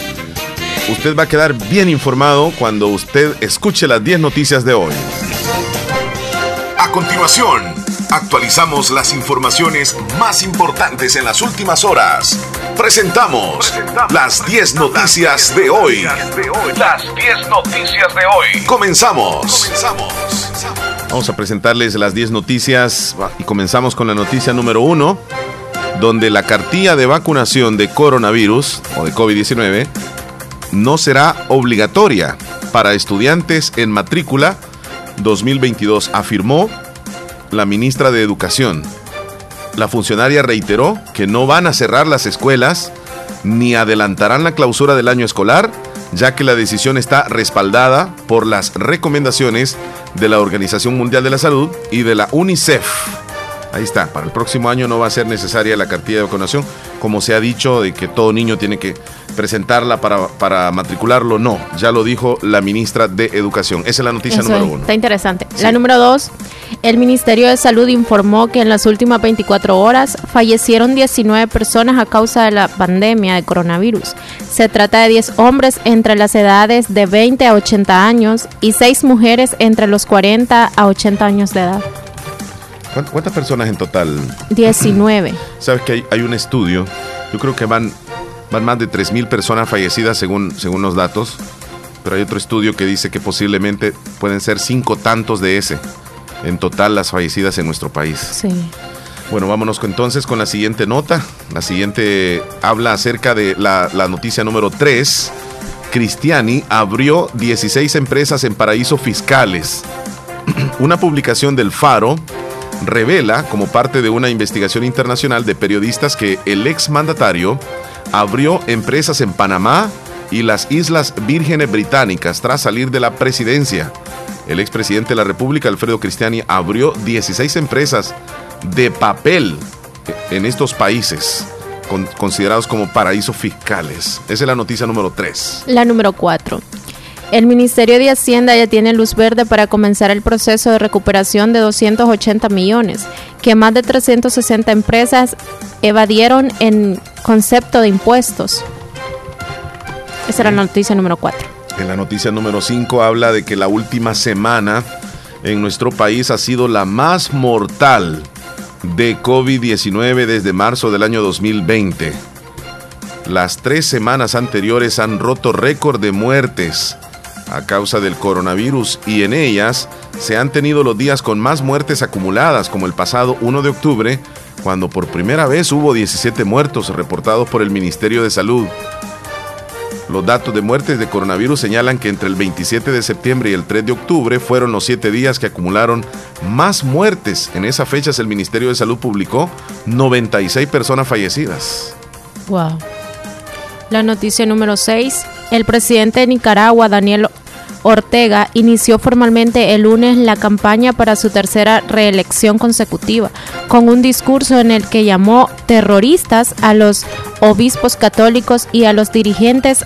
Usted va a quedar bien informado cuando usted escuche las 10 noticias de hoy. A continuación, actualizamos las informaciones más importantes en las últimas horas. Presentamos las 10 noticias de hoy. Las 10 noticias de hoy. Comenzamos. Vamos a presentarles las 10 noticias y comenzamos con la noticia número 1, donde la cartilla de vacunación de coronavirus o de COVID-19 no será obligatoria para estudiantes en matrícula 2022, afirmó la ministra de Educación. La funcionaria reiteró que no van a cerrar las escuelas ni adelantarán la clausura del año escolar, ya que la decisión está respaldada por las recomendaciones de la Organización Mundial de la Salud y de la UNICEF. Ahí está, para el próximo año no va a ser necesaria la cartilla de vacunación, como se ha dicho de que todo niño tiene que presentarla para, para matricularlo. No, ya lo dijo la ministra de Educación. Esa es la noticia Eso número es, uno. Está interesante. La número dos, el Ministerio de Salud informó que en las últimas 24 horas fallecieron 19 personas a causa de la pandemia de coronavirus. Se trata de 10 hombres entre las edades de 20 a 80 años y 6 mujeres entre los 40 a 80 años de edad. ¿Cuánt- ¿Cuántas personas en total? 19. Sabes que hay, hay un estudio, yo creo que van, van más de 3.000 personas fallecidas según, según los datos, pero hay otro estudio que dice que posiblemente pueden ser cinco tantos de ese en total las fallecidas en nuestro país. Sí. Bueno, vámonos entonces con la siguiente nota. La siguiente habla acerca de la, la noticia número 3. Cristiani abrió 16 empresas en paraísos fiscales. Una publicación del Faro revela, como parte de una investigación internacional de periodistas, que el exmandatario abrió empresas en Panamá y las Islas Vírgenes Británicas tras salir de la presidencia. El expresidente de la República, Alfredo Cristiani, abrió 16 empresas de papel en estos países con- considerados como paraísos fiscales. Esa es la noticia número 3. La número 4. El Ministerio de Hacienda ya tiene luz verde para comenzar el proceso de recuperación de 280 millones que más de 360 empresas evadieron en concepto de impuestos. Esa era la noticia número 4. En la noticia número 5 habla de que la última semana en nuestro país ha sido la más mortal de COVID-19 desde marzo del año 2020. Las tres semanas anteriores han roto récord de muertes a causa del coronavirus y en ellas se han tenido los días con más muertes acumuladas, como el pasado 1 de octubre, cuando por primera vez hubo 17 muertos reportados por el Ministerio de Salud. Los datos de muertes de coronavirus señalan que entre el 27 de septiembre y el 3 de octubre fueron los siete días que acumularon más muertes. En esas fechas el Ministerio de Salud publicó 96 personas fallecidas. Wow. La noticia número 6. El presidente de Nicaragua, Daniel Ortega, inició formalmente el lunes la campaña para su tercera reelección consecutiva, con un discurso en el que llamó terroristas a los obispos católicos y a los dirigentes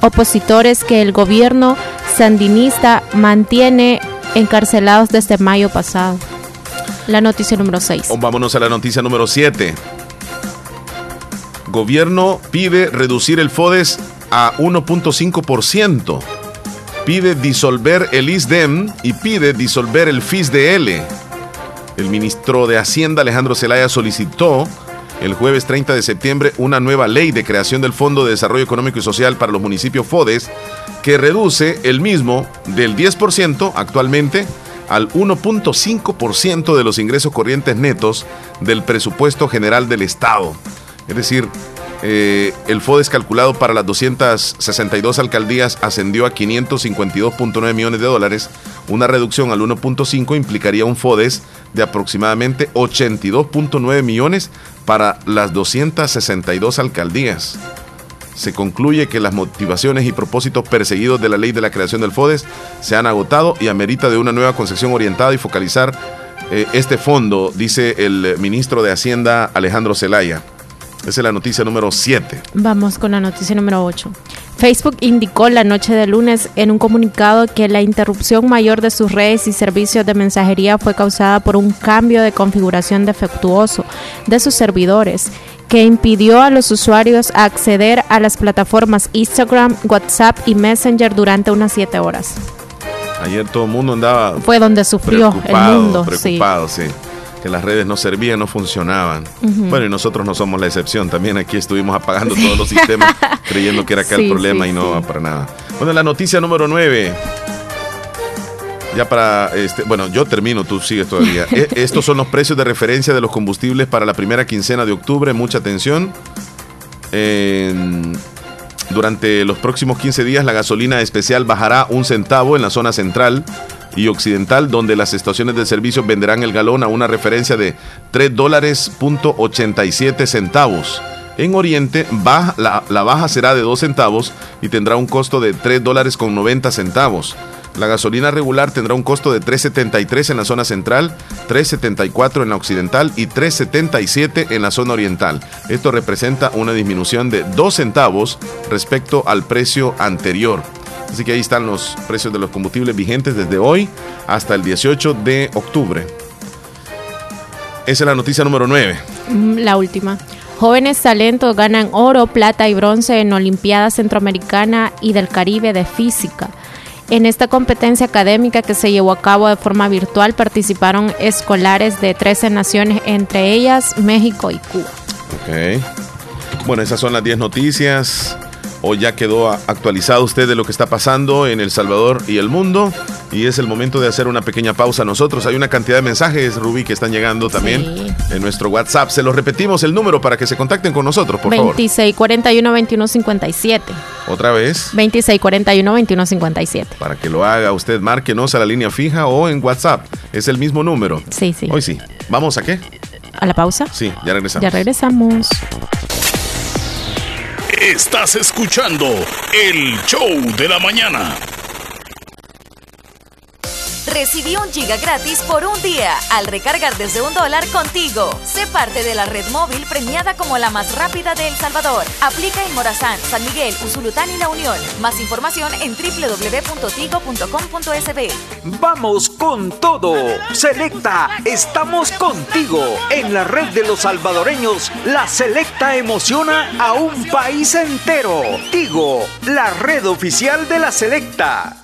opositores que el gobierno sandinista mantiene encarcelados desde mayo pasado. La noticia número 6. Vámonos a la noticia número 7. Gobierno pide reducir el FODES a 1.5%. Pide disolver el ISDEM y pide disolver el FISDL. El ministro de Hacienda Alejandro Zelaya solicitó el jueves 30 de septiembre una nueva ley de creación del Fondo de Desarrollo Económico y Social para los municipios FODES que reduce el mismo del 10% actualmente al 1.5% de los ingresos corrientes netos del presupuesto general del Estado. Es decir, eh, el FODES calculado para las 262 alcaldías ascendió a 552.9 millones de dólares. Una reducción al 1.5 implicaría un FODES de aproximadamente 82.9 millones para las 262 alcaldías. Se concluye que las motivaciones y propósitos perseguidos de la ley de la creación del FODES se han agotado y amerita de una nueva concepción orientada y focalizar eh, este fondo, dice el ministro de Hacienda Alejandro Zelaya. Esa es la noticia número 7. Vamos con la noticia número 8. Facebook indicó la noche de lunes en un comunicado que la interrupción mayor de sus redes y servicios de mensajería fue causada por un cambio de configuración defectuoso de sus servidores que impidió a los usuarios acceder a las plataformas Instagram, WhatsApp y Messenger durante unas 7 horas. Ayer todo el mundo andaba... Fue donde sufrió el mundo. Preocupado, sí. Que las redes no servían, no funcionaban. Bueno, y nosotros no somos la excepción. También aquí estuvimos apagando todos los sistemas creyendo que era acá el problema y no va para nada. Bueno, la noticia número 9. Ya para, este, bueno, yo termino, tú sigues todavía. E, estos son los precios de referencia de los combustibles para la primera quincena de octubre. Mucha atención. durante los próximos 15 días la gasolina especial bajará un centavo en la zona central y occidental, donde las estaciones de servicio venderán el galón a una referencia de 3 dólares punto 87 centavos. En Oriente, baja, la, la, baja será de 2 centavos y tendrá un costo de 3 dólares con 90 centavos. La gasolina regular tendrá un costo de 3.73 en la zona central, 3.74 en la occidental y 3.77 en la zona oriental. Esto representa una disminución de 2 centavos respecto al precio anterior. Así que ahí están los precios de los combustibles vigentes desde hoy hasta el 18 de octubre. Esa es la noticia número 9. La última. Jóvenes talentos ganan oro, plata y bronce en Olimpiada Centroamericana y del Caribe de Física. En esta competencia académica que se llevó a cabo de forma virtual participaron escolares de 13 naciones, entre ellas México y Cuba. Ok. Bueno, esas son las 10 noticias. Hoy ya quedó actualizado usted de lo que está pasando en El Salvador y el mundo. Y es el momento de hacer una pequeña pausa nosotros. Hay una cantidad de mensajes, Rubí, que están llegando también en nuestro WhatsApp. Se los repetimos el número para que se contacten con nosotros, por 26 41 21 57. ¿Otra vez? 26 41 21 57. Para que lo haga usted, márquenos a la línea fija o en WhatsApp. Es el mismo número. Sí, sí. Hoy sí. ¿Vamos a qué? ¿A la pausa? Sí, ya regresamos. Ya regresamos. Estás escuchando el show de la mañana. Recibí un giga gratis por un día al recargar desde un dólar contigo. Sé parte de la red móvil premiada como la más rápida de El Salvador. Aplica en Morazán, San Miguel, Usulután y La Unión. Más información en www.tigo.com.sb. Vamos con todo. Selecta, estamos contigo. En la red de los salvadoreños, la Selecta emociona a un país entero. Tigo, la red oficial de la Selecta.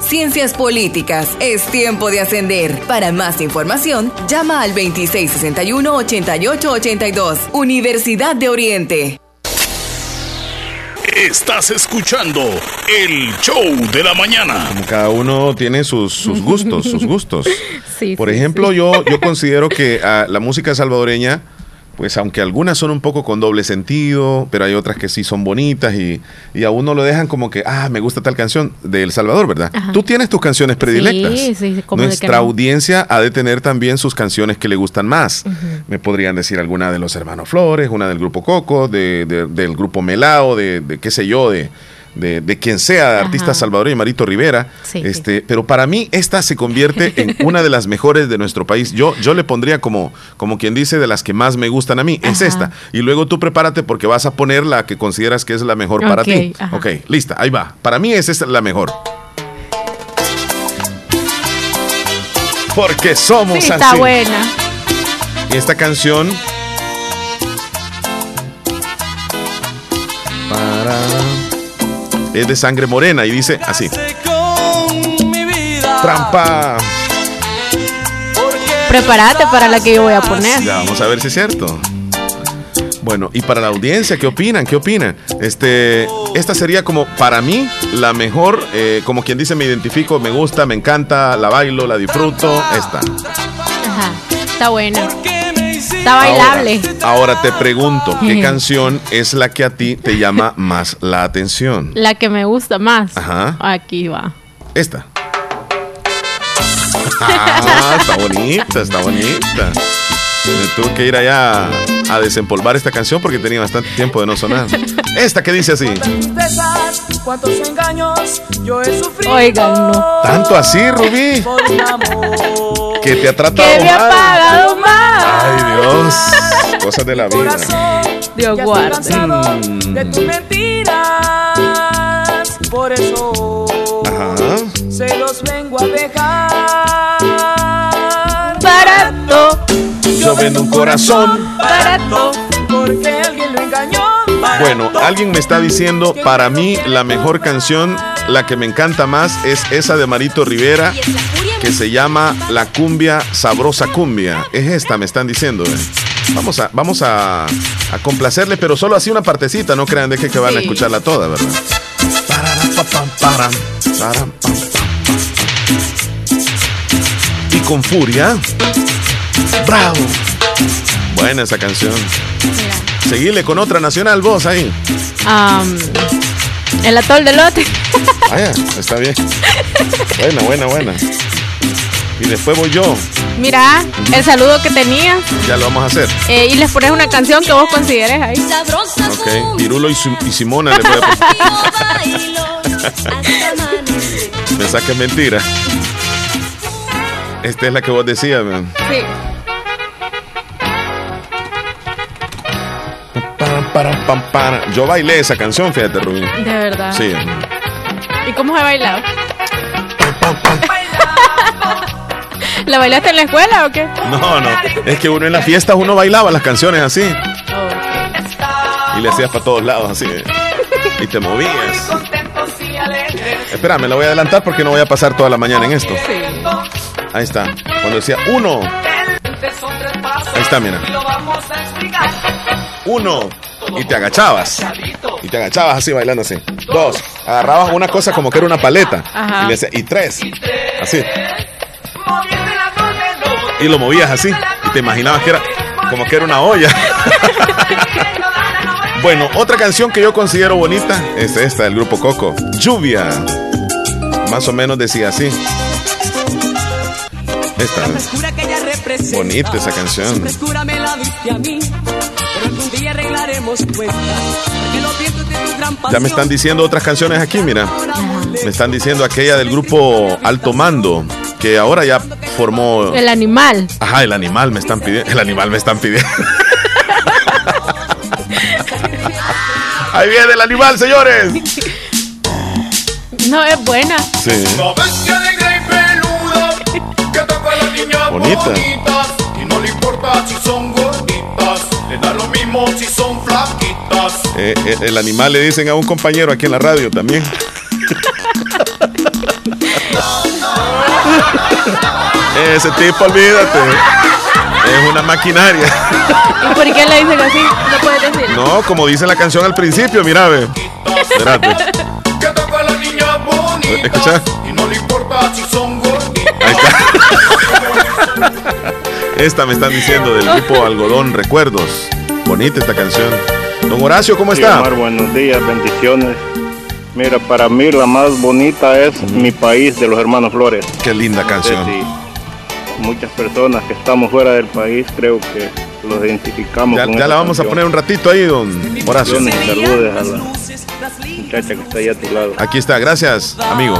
Ciencias Políticas. Es tiempo de ascender. Para más información, llama al 2661-8882. Universidad de Oriente. Estás escuchando el show de la mañana. Cada uno tiene sus, sus gustos, sus gustos. Sí, Por sí, ejemplo, sí. yo, yo considero que ah, la música salvadoreña, pues aunque algunas son un poco con doble sentido, pero hay otras que sí son bonitas y, y a uno lo dejan como que, ah, me gusta tal canción de El Salvador, ¿verdad? Ajá. Tú tienes tus canciones predilectas. Sí, sí, como Nuestra audiencia ha de tener también sus canciones que le gustan más. Me podrían decir alguna de los hermanos Flores, una del grupo Coco, de, de- del grupo Melao, de, de qué sé yo, de, de, de quien sea, de artista salvadoreño, Marito Rivera. Sí, este, Pero para mí esta se convierte en una de las mejores de nuestro país. Yo, yo le pondría como, como quien dice de las que más me gustan a mí. Es esta. Y luego tú prepárate porque vas a poner la que consideras que es la mejor para ti. ajá. Ok, lista, ahí va. Para mí esa es la mejor. Porque somos Sí, así. está buena. Y esta canción Es de sangre morena y dice así. Trampa. Prepárate para la que yo voy a poner. Ya, vamos a ver si es cierto. Bueno, y para la audiencia, ¿qué opinan? ¿Qué opinan? Este, esta sería como para mí la mejor, eh, como quien dice, me identifico, me gusta, me encanta, la bailo, la disfruto. Esta. Ajá. Está buena. Está bailable. Ahora, ahora te pregunto, ¿qué canción es la que a ti te llama más la atención? La que me gusta más. Ajá. Aquí va. Esta. Ah, está bonita, está bonita. Me tuve que ir allá a desempolvar esta canción porque tenía bastante tiempo de no sonar. Esta que dice así. tristezas, cuántos engaños yo he sufrido. Oigan, no. Tanto así, Rubí. Por un amor Que te ha tratado Que me ha mal. pagado más. Ay, Dios. Cosas de la vida. corazón. Dios guarde. Mm. de tus mentiras. Por eso Ajá. se los vengo a dejar. Barato. Yo vendo un corazón. Barato. Porque. Bueno, alguien me está diciendo, para mí la mejor canción, la que me encanta más, es esa de Marito Rivera, que se llama La Cumbia Sabrosa Cumbia. Es esta, me están diciendo. eh. Vamos a, vamos a, a complacerle, pero solo así una partecita, no crean de que, que van a escucharla toda, ¿verdad? Y con furia. ¡Bravo! Buena esa canción. Seguirle con otra nacional, vos ahí. El atol de lote. Vaya, está bien. Buena, buena, buena. Y después voy yo. Mira, el saludo que tenías. Ya lo vamos a hacer. eh, y les pones una canción que vos consideres ahí. Ok. Pirulo y, Simona le voy a poner. Pensás que es mentira. Esta es la que vos decías, man. Sí. Pam. Yo bailé esa canción, fíjate, Rubí. De verdad. Sí. ¿Y cómo se bailado? ¿La bailaste en la escuela o qué? No, no. Es que uno en las fiestas uno bailaba las canciones así. Y le hacías para todos lados así. Y te movías. Espera, me la voy a adelantar porque no voy a pasar toda la mañana en esto. Ahí está. Cuando decía uno. Ahí está, mira. Uno. Y te agachabas. Y te agachabas así bailando así. Dos. Agarrabas una cosa como que era una paleta. Ajá. Y le decías, y tres. Así. Y lo movías así. Y te imaginabas que era como que era una olla. bueno, otra canción que yo considero bonita es esta del grupo Coco. Lluvia. Más o menos decía así. Esta. Bonita esa canción. Día arreglaremos cuentas. Porque los vientos de tu gran Ya me están diciendo otras canciones aquí, mira. Me están diciendo aquella del grupo Alto Mando, que ahora ya formó... El animal. Ajá, el animal me están pidiendo. El animal me están pidiendo. Ahí viene el animal, señores. No, es buena. Sí. Bonita. Y no le importa si son gorditas, le da lo mismo si son. Eh, eh, el animal le dicen a un compañero aquí en la radio también. Ese tipo, olvídate. Es una maquinaria. ¿Y por qué le dicen así? No puedes decir. No, como dice la canción al principio, mira, ve. Espérate. ¿Escuchas? Y no le importa si son gorditas. Ahí está. Esta me están diciendo del grupo Algodón Recuerdos. Bonita esta canción. Don Horacio, ¿cómo está? Omar, buenos días, bendiciones. Mira, para mí la más bonita es Mi País de los Hermanos Flores. Qué linda canción. Muchas personas que estamos fuera del país creo que los identificamos Ya, con ya esa la vamos a poner un ratito ahí, don Horacio. Saludes a la muchacha que está ahí a tu lado. Aquí está, gracias, amigo.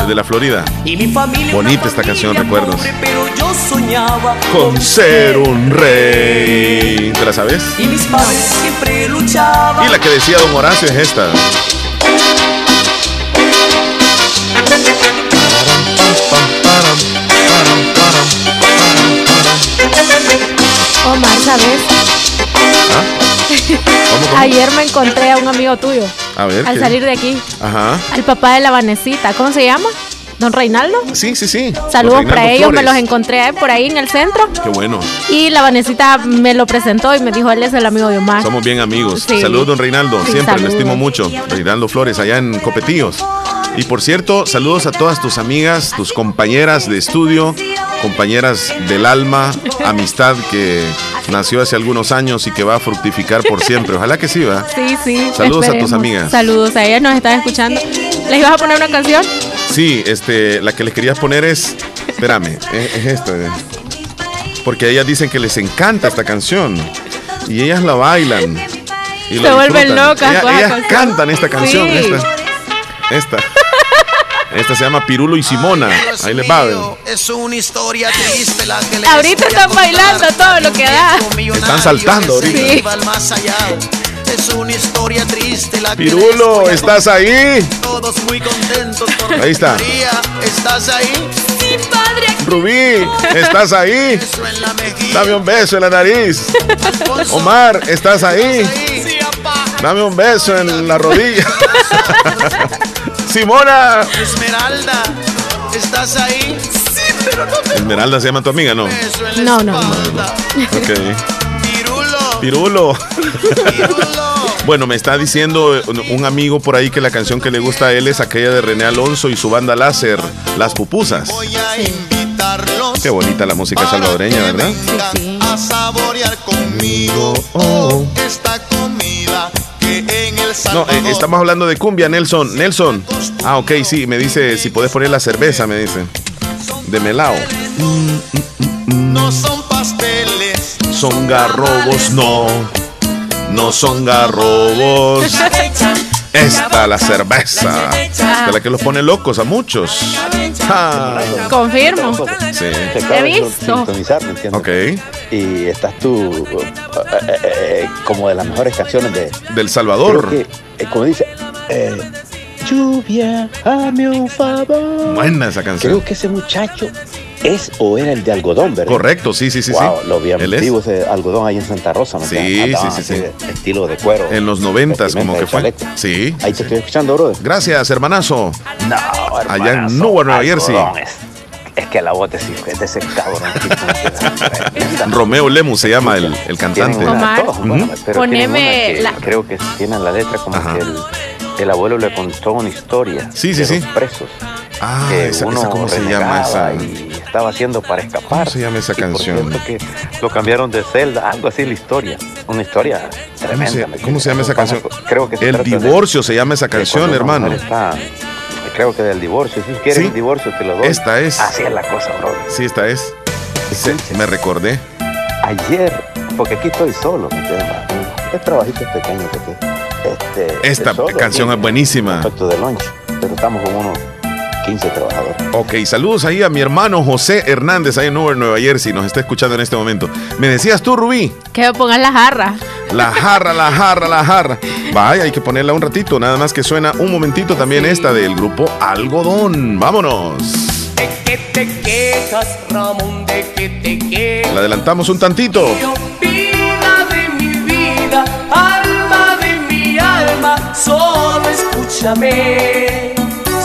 Desde la Florida. Y mi familia. Bonita esta canción, recuerdos. Pero yo soñaba Con ser un rey. ¿Te la sabes? Y mis padres siempre luchaban. Y la que decía don Horacio es esta. Omar, ¿sabes? ¿Ah? ¿Cómo? cómo? Ayer me encontré a un amigo tuyo. A ver. Al ¿qué? salir de aquí. Ajá. Al papá de la Vanesita. ¿Cómo se llama? ¿Don Reinaldo? Sí, sí, sí. Saludos para ellos. Me los encontré por ahí en el centro. Qué bueno. Y la Vanesita me lo presentó y me dijo, él es el amigo de Omar. Somos bien amigos. Sí. Saludos, don Reinaldo. Sí, Siempre saludos. lo estimo mucho. Reinaldo Flores, allá en Copetillos. Y por cierto, saludos a todas tus amigas, tus compañeras de estudio, compañeras del alma, amistad que nació hace algunos años y que va a fructificar por siempre. Ojalá que sí, va. Sí, sí. Saludos a tus amigas. Saludos a ellas, nos están escuchando. ¿Les ibas a poner una canción? Sí, este, la que les quería poner es, espérame, es, es esta. eh. Porque ellas dicen que les encanta esta canción y ellas la bailan. Y Se vuelven locas Ellas, ellas cantan esta canción, Sí. esta. Esta. Esta se llama Pirulo y Simona. Ahí les va. ven. Es una historia triste la que le Ahorita están bailando todo lo que da. Están saltando ahorita. Sí. Es una historia triste la que Pirulo, ¿estás ahí? todos muy contentos por Ahí está. María, ¿estás ahí? Sí, padre. Rubí, ¿estás ahí? Dame un beso en la nariz. Omar, ¿estás ahí? Dame un beso en la rodilla. Simona. Esmeralda, ¿estás ahí? Sí, pero no te Esmeralda se llama tu amiga, ¿no? No, no, no. Ok. Pirulo. bueno, me está diciendo un- amigo por ahí que la canción que le gusta a él es aquella de René Alonso y su banda láser, Las Pupusas. Qué bonita la música salvadoreña, ¿verdad? a saborear conmigo esta No, eh, estamos hablando de cumbia, Nelson. Nelson. Ah, ok, sí, me dice si podés poner la cerveza, me dice. De melao. no son pasteles. Son garrobos, no. No son garrobos. Esta la cerveza. De la que los pone locos a muchos. Ah, Confirmo. sí. He visto. Ok. Y estás tú eh, eh, como de las mejores canciones de... Del Salvador. Que, eh, como dice, lluvia, hazme un favor. Buena esa canción. Creo que ese muchacho es o era el de algodón, ¿verdad? Correcto, sí, sí, sí, Wow, sí. lo vi vivo ese algodón ahí en Santa Rosa. ¿me Sí, entiendes? sí, sí, de Estilo de cuero. En los noventas, como que fue. Sí. Ahí te estoy escuchando, bro. Gracias, hermanazo. No, Allá en hermanazo, Newark, Nueva Jersey. Es, es que la voz de ese, de ese cabrón. Romeo Lemus se llama el, el cantante. Omar, todos, bueno, pero poneme que la- Creo que tienen la letra como que el, el abuelo le contó una historia Sí, sí, de sí. los presos. Ah, que esa, uno esa- ¿cómo se llama esa? Y estaba haciendo para escapar. ¿Cómo se llama esa Y por canción? cierto que lo cambiaron de celda, algo así la historia. Una historia ¿Cómo tremenda. se, ¿me cómo se llama esa canción? Creo que se El trata de- divorcio se llama esa canción, hermano. está- creo que del divorcio. Si quieres Sí. el divorcio, te lo doy. Esta es. Así es la cosa, bro. Sí, esta es. Sí, me recordé. Ayer, porque aquí estoy solo, ¿me entiendes? Es trabajito pequeño que te- este, Esta solo canción aquí, es buenísima. Efecto de lunch, pero estamos como unos 15 trabajadores. Ok, saludos ahí a mi hermano José Hernández, ahí en Newark, Nueva Jersey. Nos está escuchando en este momento. Me decías tú, Rubí. Que me pongan la jarra. La jarra, la jarra, la jarra. Vaya, hay que ponerla un ratito. Nada más que suena un momentito también esta del grupo Algodón. Vámonos. que te quejas, Ramón, de que te quejas. La adelantamos un tantito. Vida de mi vida, alma de mi alma, solo escúchame.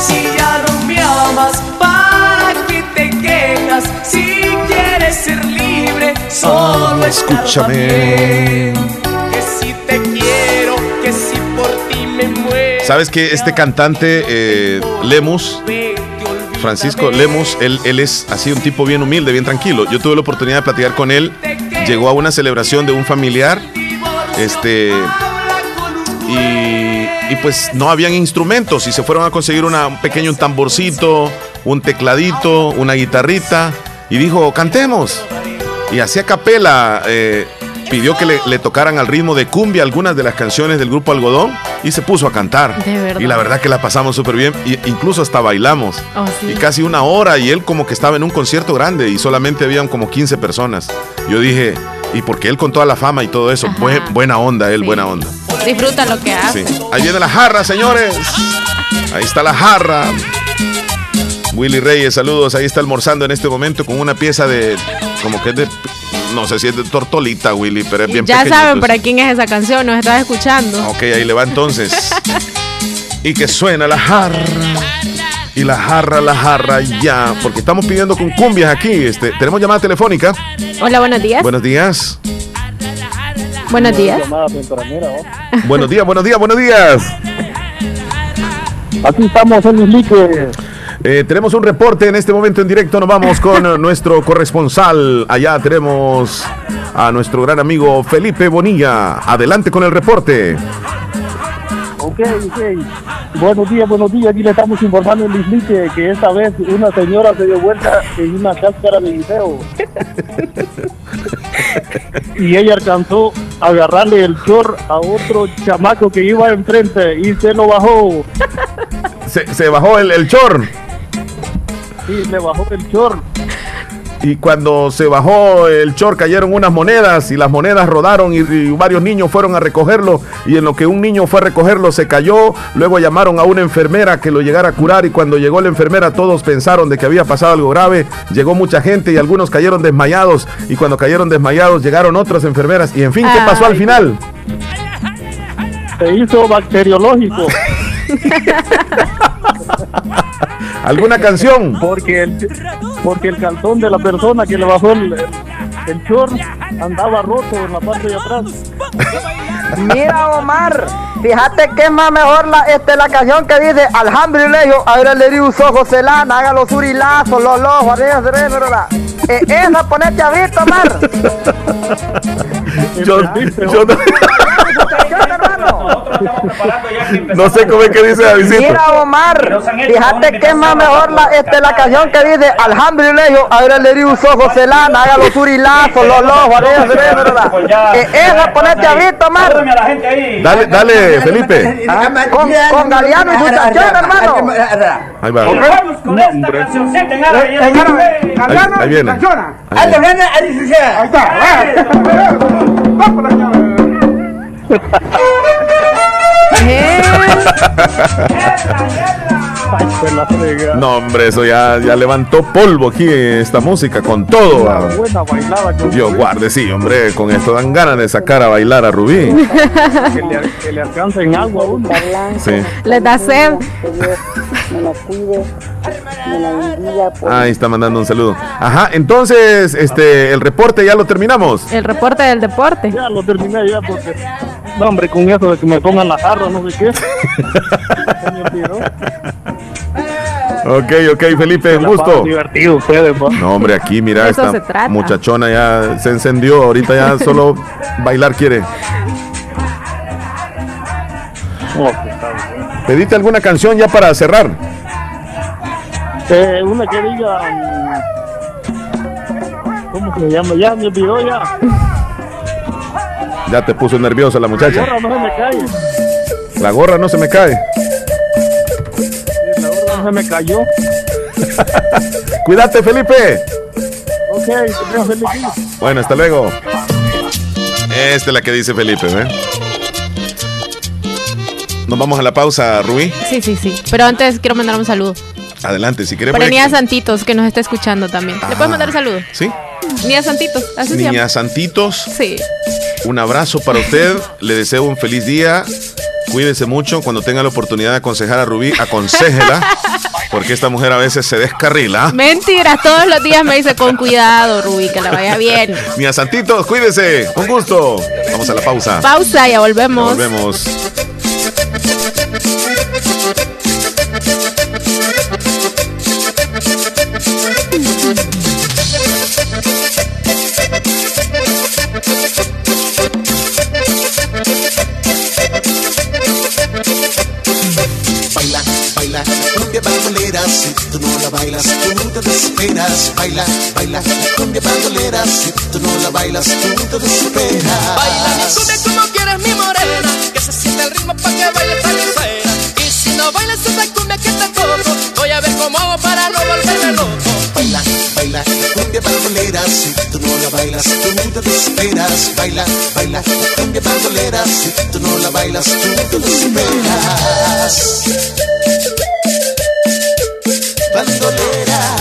Si ya no me amas, ¿para qué te quejas? Si quieres ser libre, solo escúchame. Que si te quiero, que si por ti me muero. ¿Sabes que este cantante, eh, Lemus, Francisco Lemus, él, él es así un tipo bien humilde, bien tranquilo. Yo tuve la oportunidad de platicar con él. Llegó a una celebración de un familiar. Este. Y, y pues no habían instrumentos y se fueron a conseguir una- un pequeño tamborcito, un tecladito, una guitarrita. Y dijo, cantemos. Y hacía capela. eh, pidió que le, le tocaran al ritmo de cumbia algunas de las canciones del grupo Algodón y se puso a cantar. De verdad. Y la verdad que la pasamos súper bien. Y incluso hasta bailamos. Oh, sí. Y casi una hora y él como que estaba en un concierto grande y solamente habían como 15 personas. Yo dije, y porque él con toda la fama y todo eso, buen- buena onda, él, buena onda. Disfruta lo que hace. Sí. Ahí viene la jarra, señores. Ahí está la jarra. Willy Reyes, saludos. Ahí está almorzando en este momento con una pieza de. Como que es de. No sé si es de tortolita, Willy, pero es bien Ya pequeñito. saben para quién es esa canción, nos estás escuchando. Ok, ahí le va entonces. y que suena la jarra. Y la jarra, la jarra, ya. Porque estamos pidiendo con cumbias aquí. Este, tenemos llamada telefónica. Hola, buenos días. Buenos días. Buenos días. buenos días, buenos días, buenos días. Aquí estamos en Islique. Eh, tenemos un reporte en este momento en directo. Nos vamos con nuestro corresponsal. Allá tenemos a nuestro gran amigo Felipe Bonilla. Adelante con el reporte. Ok, ok. Buenos días, buenos días. Aquí le estamos informando en Islique que esta vez una señora se dio vuelta en una cáscara de liceo. Y ella alcanzó a agarrarle el chor a otro chamaco que iba enfrente y se lo bajó. Se, se bajó el, el chor. Sí, le bajó el chor. Y cuando se bajó el chor cayeron unas monedas y las monedas rodaron y, y varios niños fueron a recogerlo. Y en lo que un niño fue a recogerlo se cayó, luego llamaron a una enfermera que lo llegara a curar. Y cuando llegó la enfermera todos pensaron de que había pasado algo grave, llegó mucha gente y algunos cayeron desmayados. Y cuando cayeron desmayados llegaron otras enfermeras. Y en fin, ¿qué pasó al final? Se hizo bacteriológico. ¿Alguna canción? Porque el, porque el calzón de la persona que le bajó el, el, short andaba roto en la parte de atrás. Mira, Omar, fíjate que es más mejor la, este, la canción que dice Alhamdulillah, ahora le di un ojo celana, haga los urilazos, los ojos, arriba, arriba, arriba. Eh, esa, ponete ahorita, Omar. Yo, yo no, no sé cómo es que dice Davidito. Mira, Omar, fíjate que es más mejor la, este, la canción que dice Alhamdulillah, ahora le di un ojo celana, haga los urilazos, los ojos, arriba, arriba, arriba. Eh, esa, ponete ahorita, Omar. Dale, dale, Felipe. Con, con Galeano y su chachón, hermano. Ahí va. Vamos con esta canción. Sienten árabe. Ahí, ahí viene. Ahí No, hombre, eso ya, ya levantó polvo aquí esta música con todo. Buena bailada con Dios guarde, sí, hombre, con esto dan ganas de sacar a bailar a Rubí. que le, que le alcancen agua a uno. Sí. Les da sed. Ahí está mandando un saludo. Ajá, entonces, este, el reporte ya lo terminamos. El reporte del deporte. Ya lo terminé ya porque, no hombre, con eso de que me pongan la jarra, no sé qué. Se me olvidó. Ok, ok, Felipe, un gusto. divertido ustedes, pa. No, hombre, aquí, mira, esta muchachona ya se encendió. Ahorita ya solo bailar quiere. ¿Pediste alguna canción ya para cerrar? Eh, una que diga. ¿Cómo se llama? Ya me olvidó ya. Ya te puso nerviosa la muchacha. La gorra no se me cae. La gorra no se me cae. La gorra no se me cayó. Cuídate, Felipe. Ok, feliz día. Bueno, hasta luego. Esta es la que dice Felipe, ¿eh? Nos vamos a la pausa, Rubí. Sí, sí, sí. Pero antes quiero mandar un saludo. Adelante, si quieres. Niña aquí. Santitos, que nos está escuchando también. ¿Le puedes mandar un saludo? Sí. Niña Santitos, así se llama. Niña Santitos, Sí. Un abrazo para usted. Le deseo un feliz día. Cuídese mucho. Cuando tenga la oportunidad de aconsejar a Rubí, aconsejela. Porque esta mujer a veces se descarrila. Mentiras, todos los días me dice con cuidado, Rubí, que la vaya bien. Niña Santitos, cuídese. Un gusto. Vamos a la pausa. Pausa, ya Ya volvemos. Si tú no la bailas, tú te desesperas. Baila, baila, la cumbia bandolera, si tú no la bailas, tú te desesperas. Baila mi cumbia como quieras, mi morena. Que se sienta el ritmo pa' que baile tan fuera. Y si no bailas esta cumbia que te toco, voy a ver cómo hago para no volverme loco. Baila, baila, la cumbia bandolera, si tú no la bailas, tú te desesperas. Baila, baila, la cumbia bandolera, si tú no la bailas, tú te desesperas bandolera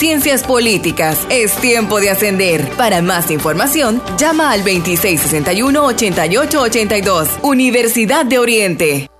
Ciencias Políticas. Es tiempo de ascender. Para más información, llama al 2661-8882. Universidad de Oriente.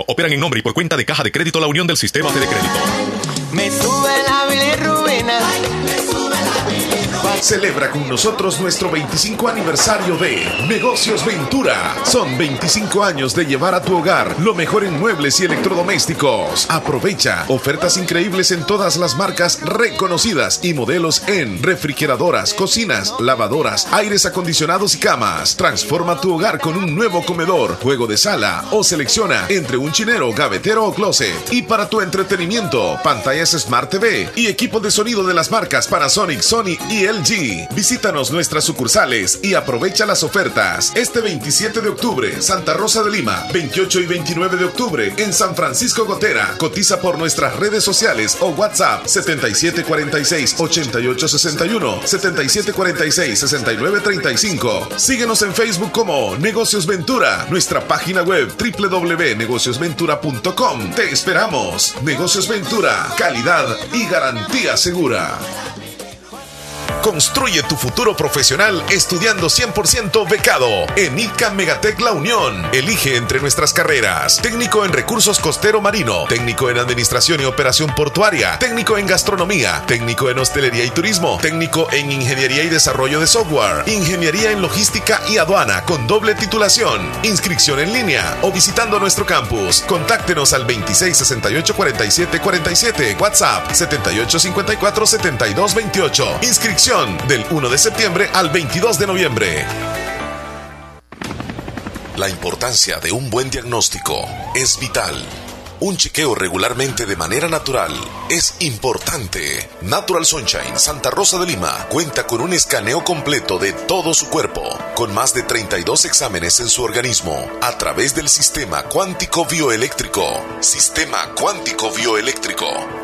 operan en nombre y por cuenta de Caja de Crédito La Unión del Sistema Fede Crédito. Me. Celebra con nosotros nuestro 25 aniversario de Negocios Ventura. Son 25 años de llevar a tu hogar lo mejor en muebles y electrodomésticos. Aprovecha ofertas increíbles en todas las marcas reconocidas y modelos en refrigeradoras, cocinas, lavadoras, aires acondicionados y camas. Transforma tu hogar con un nuevo comedor, juego de sala o selecciona entre un chinero, gavetero o closet. Y para tu entretenimiento, pantallas Smart TV y equipo de sonido de las marcas Panasonic, Sony y LG. Visítanos nuestras sucursales y aprovecha las ofertas. Este 27 de octubre, Santa Rosa de Lima. 28 y 29 de octubre, en San Francisco Gotera. Cotiza por nuestras redes sociales o WhatsApp 7746-8861, 7746-6935. Síguenos en Facebook como Negocios Ventura, nuestra página web www.negociosventura.com. Te esperamos. Negocios Ventura, calidad y garantía segura. Construye tu futuro profesional estudiando 100% becado en ICA Megatec La Unión. Elige entre nuestras carreras: técnico en recursos costero marino, técnico en administración y operación portuaria, técnico en gastronomía, técnico en hostelería y turismo, técnico en ingeniería y desarrollo de software, ingeniería en logística y aduana con doble titulación. Inscripción en línea o visitando nuestro campus. Contáctenos al 2668 47 47, WhatsApp 7854 72 28. Del 1 de septiembre al 22 de noviembre. La importancia de un buen diagnóstico es vital. Un chequeo regularmente de manera natural es importante. Natural Sunshine Santa Rosa de Lima cuenta con un escaneo completo de todo su cuerpo, con más de 32 exámenes en su organismo, a través del sistema cuántico bioeléctrico. Sistema cuántico bioeléctrico.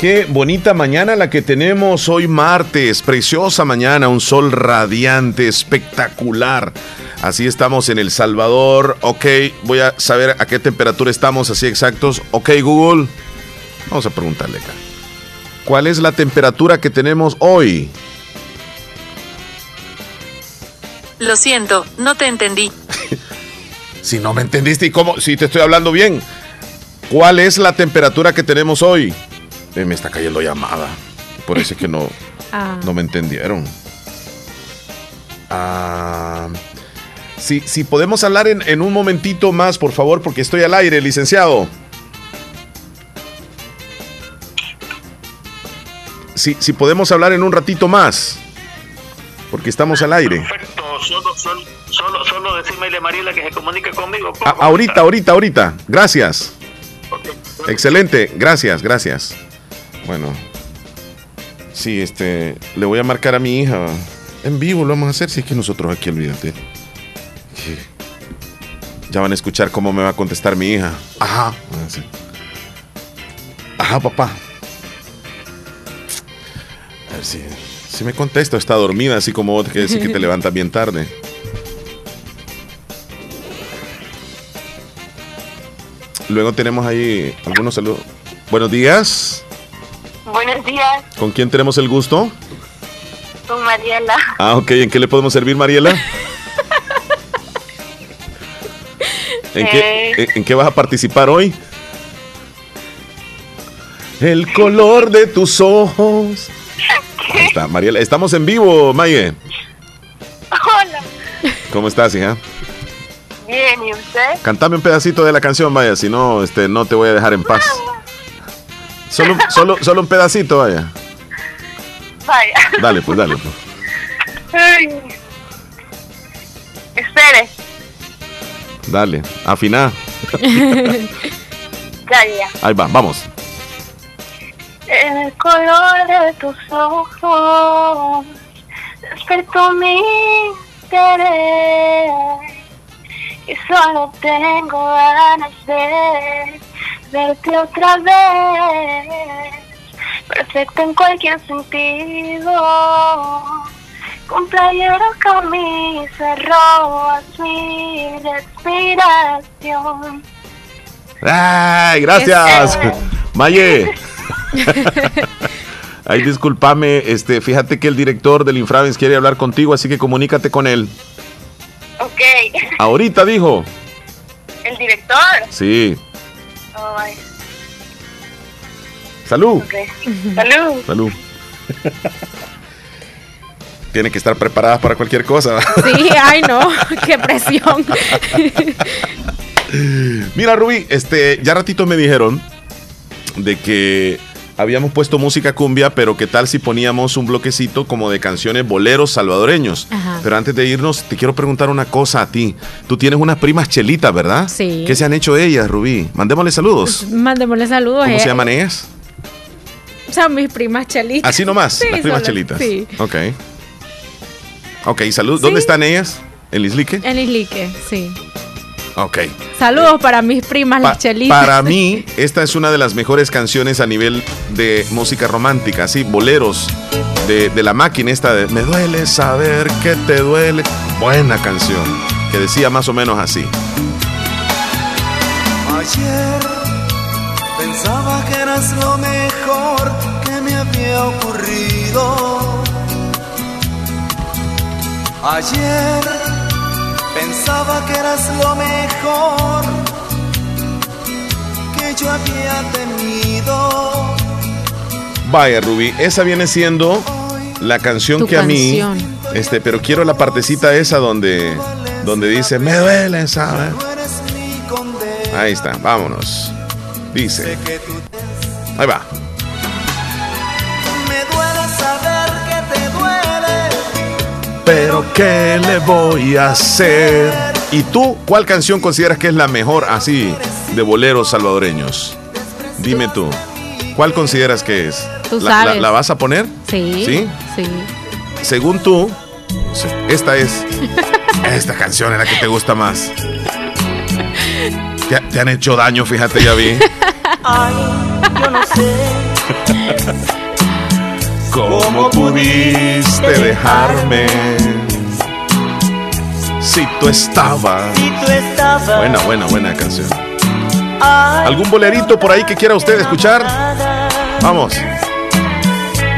Qué bonita mañana la que tenemos hoy martes. Preciosa mañana, un sol radiante, espectacular. Así estamos en El Salvador. Ok, voy a saber a qué temperatura estamos así exactos. Ok, Google. Vamos a preguntarle acá. ¿Cuál es la temperatura que tenemos hoy? Lo siento, no te entendí. Si no me entendiste y cómo, si te estoy hablando bien. ¿Cuál es la temperatura que tenemos hoy? Eh, me está cayendo llamada. Por eso es que no, Ah. no me entendieron. Ah, si, si podemos hablar en, en un momentito más, por favor, porque estoy al aire, licenciado. Si, si podemos hablar en un ratito más, porque estamos al aire. Perfecto, solo, solo, solo, a Mariela que se comunique conmigo. A- ahorita, ahorita, ahorita. Gracias. Excelente, gracias, gracias. Bueno, sí, este, le voy a marcar a mi hija. En vivo lo vamos a hacer, si es que nosotros aquí, olvídate. Sí. Ya van a escuchar cómo me va a contestar mi hija. Ajá. van a decir, Ajá, papá. A ver si, si me contesta, está dormida, así como vos que decís que te levantas bien tarde. Luego tenemos ahí algunos saludos. Buenos días. Buenos días, ¿Con quién tenemos el gusto? con Mariela. Ah, ok. ¿En qué le podemos servir, Mariela? ¿En, qué, en, en qué vas a participar hoy? El color de tus ojos. Ahí está, Mariela. Estamos en vivo, Maye. Hola. ¿Cómo estás, hija? Bien, ¿y usted? Cantame un pedacito de la canción, vaya, si no, este, no te voy a dejar en paz. Solo, solo, solo un pedacito, vaya. Vaya. Dale, pues, dale. Pues. Ay. Espere. Dale, afina. Ya, ya. Ahí va, vamos. El color de tus ojos despertó mi querer y solo tengo ganas de verte otra vez, perfecto en cualquier sentido. Con playero, camisa, robas mi respiración. Ay, gracias. Maye. Ay, discúlpame, este, fíjate que el director del Infravens quiere hablar contigo, así que comunícate con él. Ok. Ahorita dijo. ¿El director? Sí. Oh, ay. Salud. Ok. Salud. Salud. Tiene que estar preparadas para cualquier cosa. Sí, ay no, qué presión. Mira, Rubí, este, ya ratito me dijeron de que habíamos puesto música cumbia, pero qué tal si poníamos un bloquecito como de canciones boleros salvadoreños. Ajá. Pero antes de irnos, te quiero preguntar una cosa a ti. Tú tienes unas primas chelitas, ¿verdad? Sí. ¿Qué se han hecho ellas, Rubí? Mandémosle saludos. Mándemosle saludos. ¿Cómo eh. se llaman ellas? Son mis primas chelitas. Así nomás, Sí, las primas solo- chelitas. Sí. Ok. Ok, salud. ¿Dónde Sí. están ellas? ¿En Lislique? En Islique, sí. Ok. Saludos para mis primas Pa- las chelitas. para mí, esta es una de las mejores canciones a nivel de música romántica, así, boleros de, de la máquina esta de Me duele saber que te duele. Buena canción, que decía más o menos así. Ayer pensaba que eras lo mejor que me había ocurrido. Ayer pensaba que eras lo mejor que yo había tenido. Vaya, Ruby, esa viene siendo la canción Tu que a mí, este, pero quiero la partecita esa donde, donde dice Me duele saber. Ahí está, vámonos. Dice. Ahí va. Pero ¿qué le voy a hacer? ¿Y tú cuál canción consideras que es la mejor así de boleros salvadoreños? Dime tú. ¿Cuál consideras que es? Tú ¿La, la- sabes. la vas a poner? Sí. ¿Sí? Sí. Según tú, esta es. Esta canción es la que te gusta más. Te, te han hecho daño, fíjate, ya vi. Ay, yo no sé ¿Cómo pudiste dejarme? Si tú estabas. Si tú estabas. Buena, buena, buena canción. ¿Algún bolerito por ahí que quiera usted escuchar? Vamos.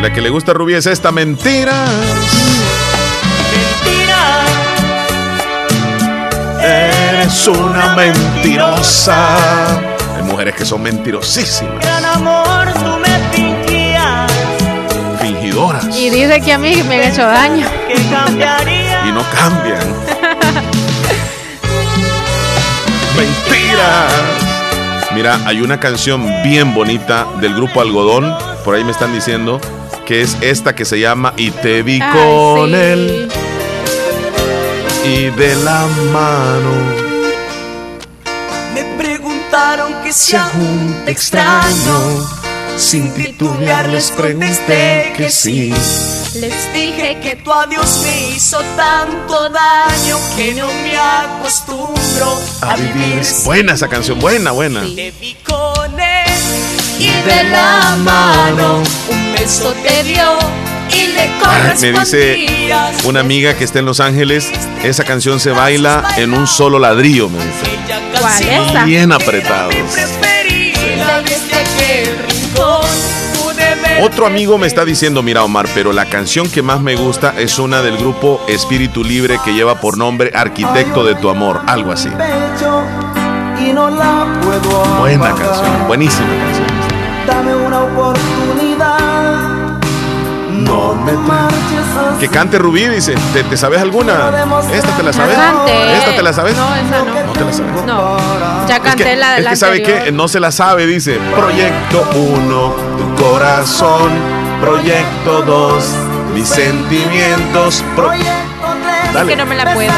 La que le gusta a Rubí es esta mentira. Eres una mentirosa. Hay mujeres que son mentirosísimas, gran amor, Y dice que a mí me han hecho daño. que cambiaría. y no cambian. Mentiras. Mira, hay una canción bien bonita del grupo Algodón, por ahí me están diciendo, que es esta que se llama Y te vi Ay, con sí. él y de la mano. Me preguntaron que sea un extraño. Sin titubear les contesté que sí. Les dije que tu adiós me hizo tanto daño que no me acostumbro A vivir. Buena esa canción, buena, buena. Te vi con él y de la mano un beso te dio y le Ay, me dice correspondías. una amiga que está en Los Ángeles, esa canción se baila en un solo ladrillo, me dice. ¿Cuál? Bien apretados. Otro amigo me está diciendo, mira Omar, pero la canción que más me gusta es una del grupo Espíritu Libre que lleva por nombre Arquitecto de tu Amor, algo así. Buena canción, buenísima canción. Dame una oportunidad. No me marches Que cante Rubí, dice. ¿Te, te sabes alguna? ¿Esta te la sabes? Cante. ¿Esta te la sabes? No, esa no. No te la sabes. No. Ya Es canté que, la, es la que sabe que no se la sabe, dice. Proyecto 1, tu corazón. Proyecto 2, mis sentimientos. Pro- Es Dale. que no me la puedo.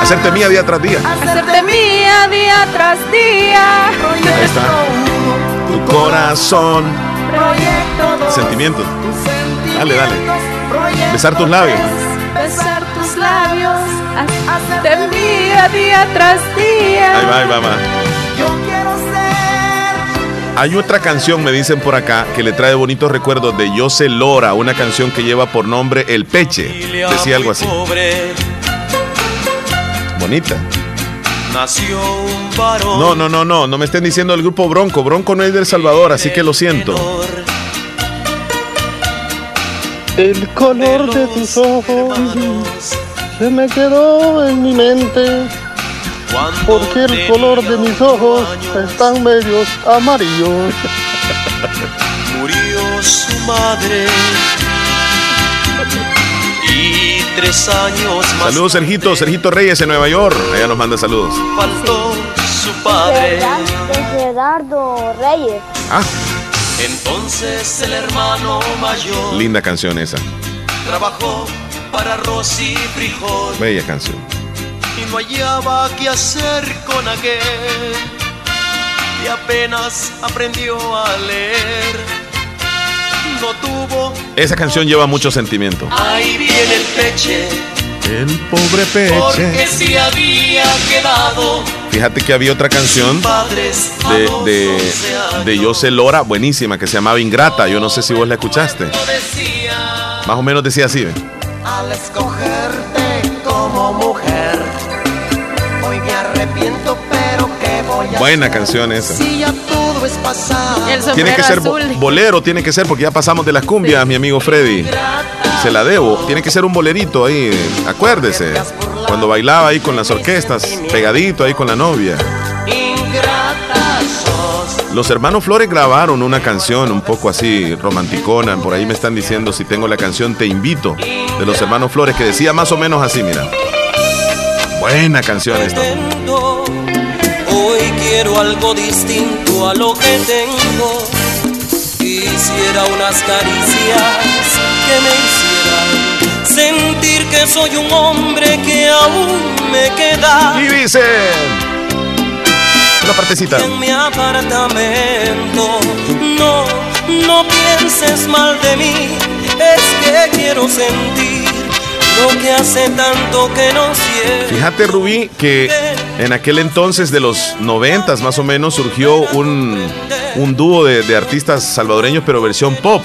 Hacerte mía día tras día. Hacerte mía día tras día. Ahí está. Tu corazón. Proyecto dos, Sentimientos. Dale, dale. Besar tus labios. Besar tus labios. Hacerte mía día tras día. Ahí va, ahí va, va. Yo quiero ser Hay otra canción, me dicen por acá, que le trae bonitos recuerdos de José Lora, una canción que lleva por nombre El Peche. Decía algo así. Pobre, Bonita. nació un varón. No, no, no, no, no me estén diciendo el grupo Bronco. Bronco no es del Salvador, así que lo siento. El color de tus ojos se me quedó en mi mente. Porque el color de mis ojos están medios amarillos. Murió su madre. Y tres años más Saludos, Sergito, Sergito Reyes en Nueva York. Allá nos manda saludos. faltó su padre. Desde Dardo Reyes. Ah, Entonces el hermano mayor linda canción esa. trabajó para arroz y frijol Bella canción. y no hallaba qué hacer con aquel y apenas aprendió a leer. No tuvo, Esa canción lleva mucho sentimiento. ahí viene el peche, El pobre porque Peche. si había quedado Fíjate que había otra canción de, de, 11 años. de José Lora, buenísima, que se llamaba Ingrata. Yo no sé si vos la escuchaste. Más o menos decía así. ¿ve? al escogerte como mujer. Hoy me arrepiento, pero ¿qué voy a Buena hacer? canción esa. Si ya todo es pasado. Tiene que ser bo- bolero, tiene que ser, porque ya pasamos de las cumbias, mi amigo Freddy. Se la debo. Tiene que ser un bolerito ahí, acuérdese. Cuando bailaba ahí con las orquestas, pegadito ahí con la novia. Los hermanos Flores grabaron una canción un poco así romanticona. Por ahí me están diciendo si tengo la canción Te invito de los hermanos Flores que decía más o menos así, mira. Buena canción esta. Hoy quiero algo distinto a lo que tengo. Quisiera unas caricias que me sentir que soy un hombre que aún me queda. Y dice. Una partecita. En mi apartamento. No, no pienses mal de mí. Es que quiero sentir lo que hace tanto que no siento. Fíjate, Rubí, que En aquel entonces de los noventas más o menos surgió un, un dúo de, de artistas salvadoreños pero versión pop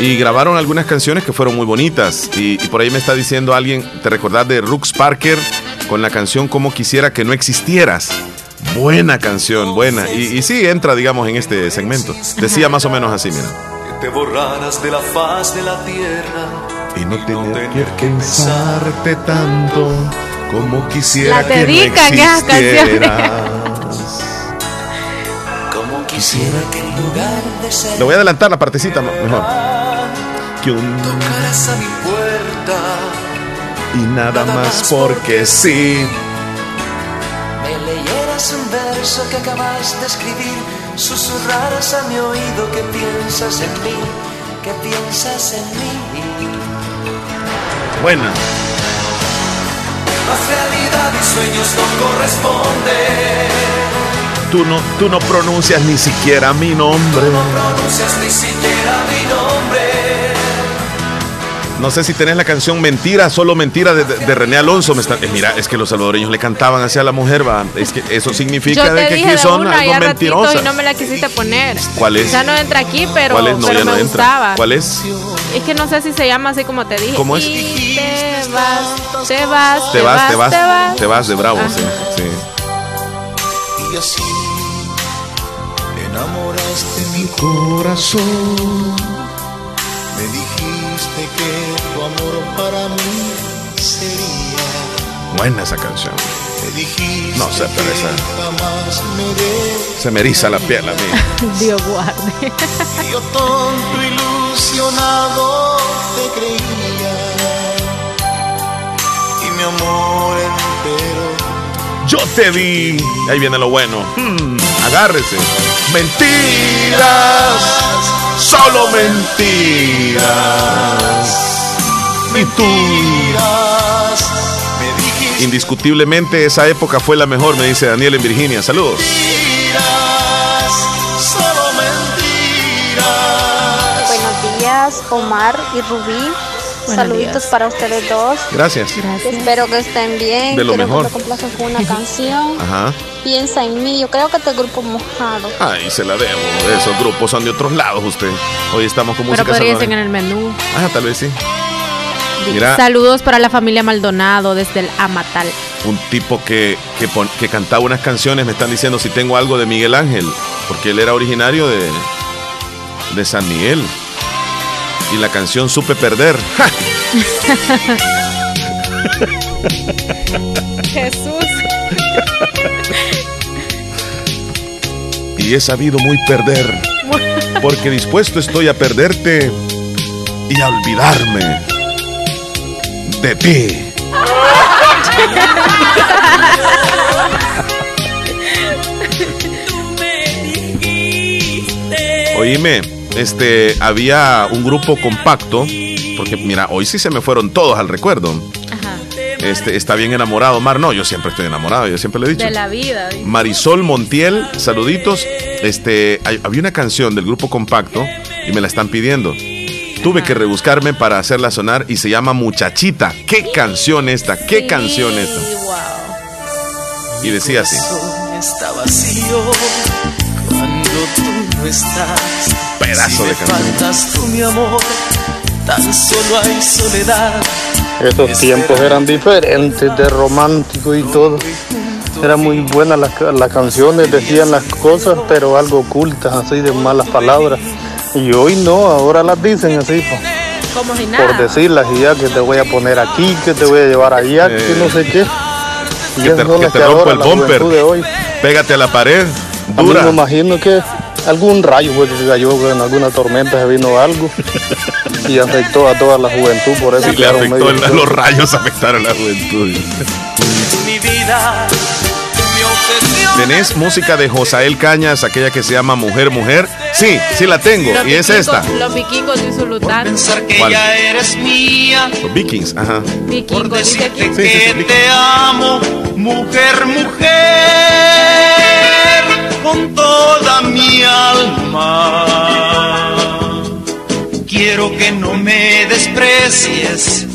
y grabaron algunas canciones que fueron muy bonitas y, y por ahí me está diciendo alguien, ¿te recordás de Rux Parker con la canción Como quisiera que no existieras? Buena canción, buena. Y, y sí entra, digamos, en este segmento. Decía más o menos así, mira. te borraras de la faz de la tierra. Y no tener que pensarte tanto como quisiera La que no existieras. Como quisiera que en lugar de ser Le voy a adelantar la partecita mejor. Que un tocaras a mi puerta, y nada más porque sí. me leyeras un verso que acabas de escribir, susurraras a mi oído que piensas en mí, que piensas en mí. Buena. Mas realidad y sueños no corresponden. Tú no, tú no pronuncias ni siquiera mi nombre. No pronuncias ni siquiera mi nombre. No sé si tenés la canción Mentira, solo Mentira de, René Alonso. Me está- eh, mira, es que los salvadoreños le cantaban hacia la mujer, va. Es que eso significa Yo de que dije aquí de son una algo ya mentirosas. y no me la quisiste poner. ¿Cuál es? Sea, no entra aquí, pero, ¿Cuál es? No, pero ya no me entra. gustaba. ¿Cuál es? Es que no sé si se llama así como te dije. ¿Cómo es? Y te vas, te vas, Te vas, te vas, te vas. te vas de bravo, sí, sí. Y así enamoraste mi corazón. Para mí sería. Buena esa canción. No sé, pero esa se me eriza la piel a mí. Dios guarde. Yo tonto ilusionado te creía. Y mi amor entero Yo te vi. Ahí viene lo bueno. Hmm, agárrese. Mentiras. Solo mentiras. Y tú. me dijiste Indiscutiblemente esa época fue la mejor, me dice Daniel en Virginia. Saludos. mentiras, solo mentiras. Buenos días, Omar y Rubí. Buenos Saluditos días. para ustedes dos. Gracias. Espero que estén bien. De lo Quiero mejor. que con una canción. Ajá. Piensa en mí. Yo creo que este grupo mojado. Ay, se la debo. Esos grupos son de otros lados usted. Hoy estamos con Pero música podría ser en el menú. Ah, tal vez sí. Mira, Saludos para la familia Maldonado desde el Amatal. un tipo que, que, pon- que cantaba unas canciones, me están diciendo si tengo algo de Miguel Ángel, porque él era originario de, de San Miguel. Y la canción Supe Perder. ¡Ja! Jesús. Y he sabido muy perder, porque dispuesto estoy a perderte y a olvidarme de ti. Oíme, este, había un grupo compacto, porque mira, hoy sí se me fueron todos al recuerdo. Este, está bien enamorado, Mar. No, yo siempre estoy enamorado, yo siempre le he dicho. De la vida. Marisol Montiel, saluditos. Este, hay- había una canción del grupo compacto y me la están pidiendo. Tuve que rebuscarme para hacerla sonar y se llama Muchachita. ¿Qué canción esta? ¿Qué canción esta? Y decía así. Está vacío cuando tú no estás. Pedazo si de canción. faltas tú, mi amor, tan solo hay soledad. Esos tiempos eran diferentes, de romántico y todo. Eran muy buenas las, las canciones, decían las cosas, pero algo ocultas, así de malas palabras. Y hoy no, ahora las dicen así, po, Como si por decirlas y ya que te voy a poner aquí, que te voy a llevar allá, que no sé qué. Y Que te, son que te rompo ahora el bumper. juventud de hoy. Pégate a la pared. A mí Dura. me imagino que algún rayo fue que cayó en alguna tormenta, se vino algo y afectó a toda la juventud, por eso Sí, le afectó medio los rayos afectaron a la juventud. Mi vida. ¿Tenés música de Josael Cañas, aquella que se llama Mujer, Mujer? Sí, sí la tengo. Los Y es esta. Los vikingos de Zulután. Pensar que ¿Cuál? ya eres mía. Los Vikings, ajá. Vikingos, dice aquí. Decirte Sí, sí, sí, que te amo, mujer, mujer, con toda mi alma. Quiero que no me desprecies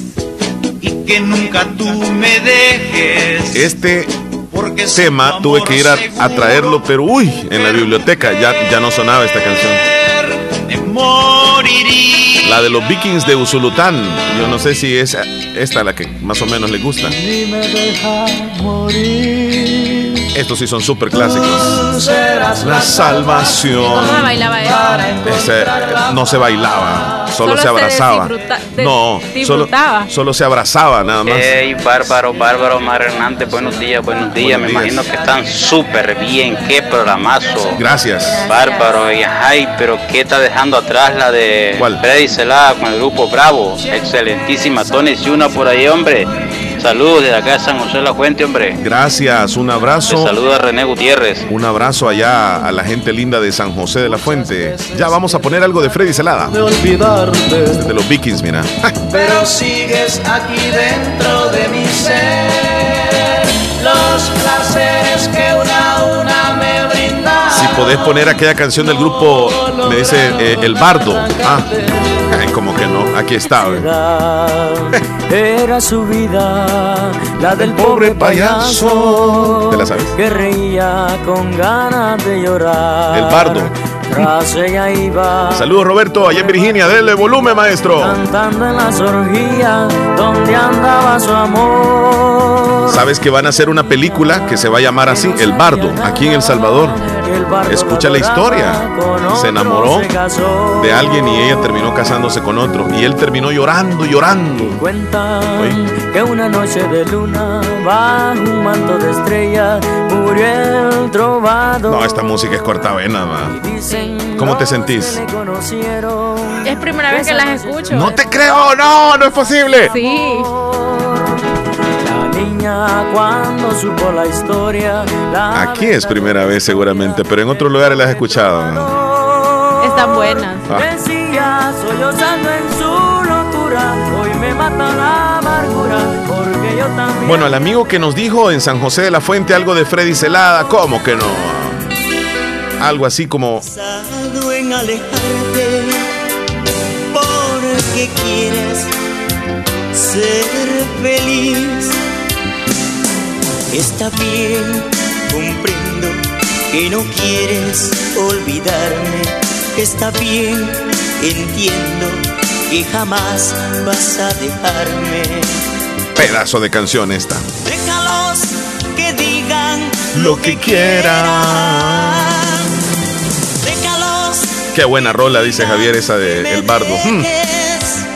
y que nunca tú me dejes. Este tema tuve que ir a, traerlo, pero uy, en la biblioteca ya, ya no sonaba esta canción. La de los vikings de Usulután. Yo no sé si es esta la que más o menos le gusta. Ni me deja morir. Estos sí son súper clásicos. La salvación. ¿Cómo se bailaba eso? Ese, eh, no se bailaba, solo, Solo se abrazaba. no, solo, se abrazaba nada más. Hey, bárbaro, bárbaro, Mar Hernández, buenos días, buenos días. Buenos Me días. imagino que están súper bien. Qué programazo. Gracias. Bárbaro, y ay, pero ¿qué está dejando atrás la de Freddy Celada con el grupo Bravo? Excelentísima. Tony Ciuna por ahí, hombre. Saludos desde acá de San José de la Fuente, hombre. Gracias, un Te abrazo. saluda René Gutiérrez. Un abrazo allá a la gente linda de San José de la Fuente. Ya vamos a poner algo de Freddy Celada. De olvidarte, De los Vikings, mira. pero sigues aquí dentro de mi ser. Los placeres que una a una me brindan. Si podés poner aquella canción del grupo, me dice eh, El Bardo. Ah, como que no. Aquí está. Era su vida, la del pobre payaso. ¿Te la sabes? Que reía con ganas de llorar. El Bardo. Tras ella iba. Saludos, Roberto, allá en Virginia. Denle volumen, maestro. Cantando en las orgías donde andaba su amor. ¿Sabes que van a hacer una película que se va a llamar así? El Bardo, aquí en El Salvador. Escucha la historia. Se enamoró de alguien y ella terminó casándose con otro. Y él terminó llorando, llorando. Cuentan que una noche de luna bajo un manto de estrellas murió el trovador. No, esta música es cortavena, ma. Dicen ¿Cómo te sentís? Es primera vez que las escucho. No te creo, no, no es posible. Sí. La niña cuando supo la historia. La Aquí es primera vez seguramente, pero en otros lugares la has escuchado. ¿no? Están buenas. Ah. Decía, sollozando en su locura. Hoy me mata la amargura. Porque yo también. Bueno, el amigo que nos dijo en San José de la Fuente algo de Freddy Celada, ¿cómo que no? Algo así como en alejarte porque quieres ser feliz. Está bien, comprendo que no quieres olvidarme. Está bien, entiendo que jamás vas a dejarme. pedazo de canción esta. Déjalos que digan Lo que quieran. Qué buena rola, dice Javier, esa de El Bardo.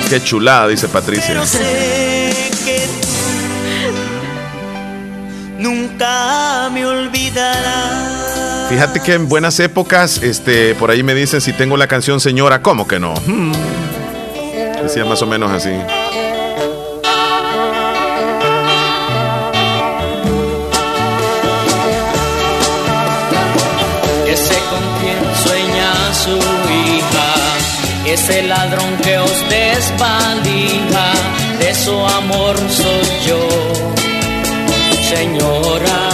Qué chulada, dice Patricia. nunca me olvidarás. Fíjate que en buenas épocas, este, por ahí me dicen si tengo la canción Señora, ¿cómo que no? Hmm. Decía más o menos así. Ese ladrón que os desvalija, de su amor soy yo, señora.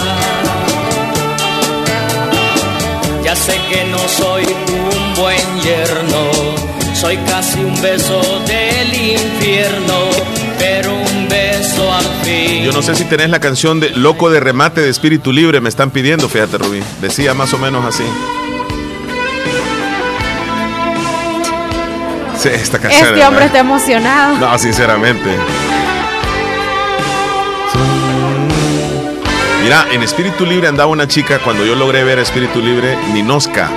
Ya sé que no soy un buen yerno, soy casi un beso del infierno, pero un beso al fin. Yo no sé si tenés la canción de Loco de Remate de Espíritu Libre, me están pidiendo, fíjate Rubí. Decía más o menos así. Sí, esta canción. Este hombre está emocionado. No, sinceramente. Mira, en Espíritu Libre andaba una chica cuando yo logré ver a Espíritu Libre, Ninoska,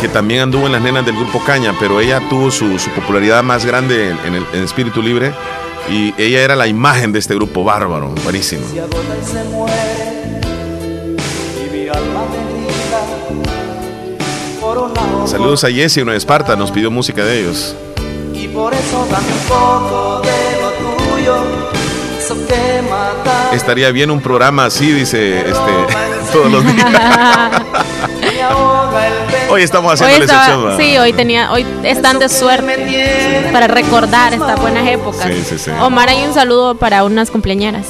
que también anduvo en las nenas del grupo Caña, pero ella tuvo su, su popularidad más grande en, en el, en Espíritu Libre y ella era la imagen de este grupo bárbaro, buenísimo. Saludos a Jesse, uno de Esparta, nos pidió música de ellos. y por eso dame un poco de lo tuyo eso que mata Estaría bien un programa así, dice este, todos los días. Hoy estamos Hoy haciendo la estaba- excepción. ¿va? sí, hoy tenía, hoy están de suerte para recordar estas buenas épocas. Sí, sí, sí. Omar, hay un saludo para unas cumpleañeras.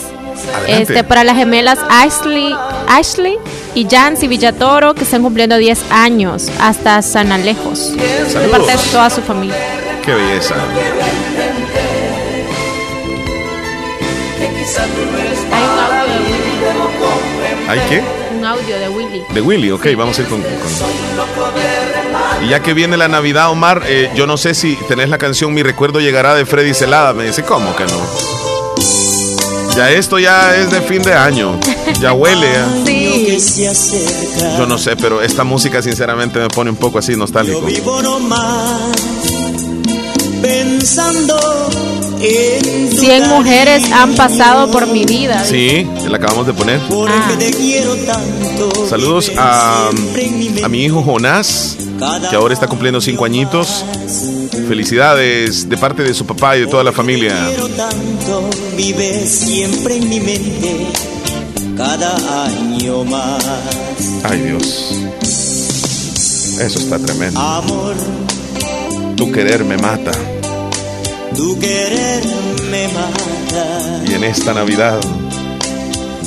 Adelante. Este, para las gemelas Ashley, Ashley y Jancy Villatoro, que están cumpliendo 10 años, hasta San Alejos. De Saludos. parte de toda su familia. Qué belleza. de ¿Hay qué? Un audio de Willy. De Willy, ok, vamos a ir con. con- Y ya que viene la Navidad, Omar, eh, yo no sé si tenés la canción Mi recuerdo llegará de Freddy Celada. Me dice, ¿cómo que no? Ya esto ya es de fin de año. Ya huele. ¿eh? Yo no sé, pero esta música sinceramente me pone un poco así nostálgico. Vivo nomás pensando 100 mujeres han pasado por mi vida. Sí, la acabamos de poner. Ah. te quiero tanto. Saludos a, a mi hijo Jonás, que ahora está cumpliendo cinco añitos. Felicidades de parte de su papá y de toda la familia. Quiero tanto, vive siempre en mi mente, cada año más. Ay Dios. Eso está tremendo. Amor, Tu querer me mata. Tu querer me mata. Y en esta Navidad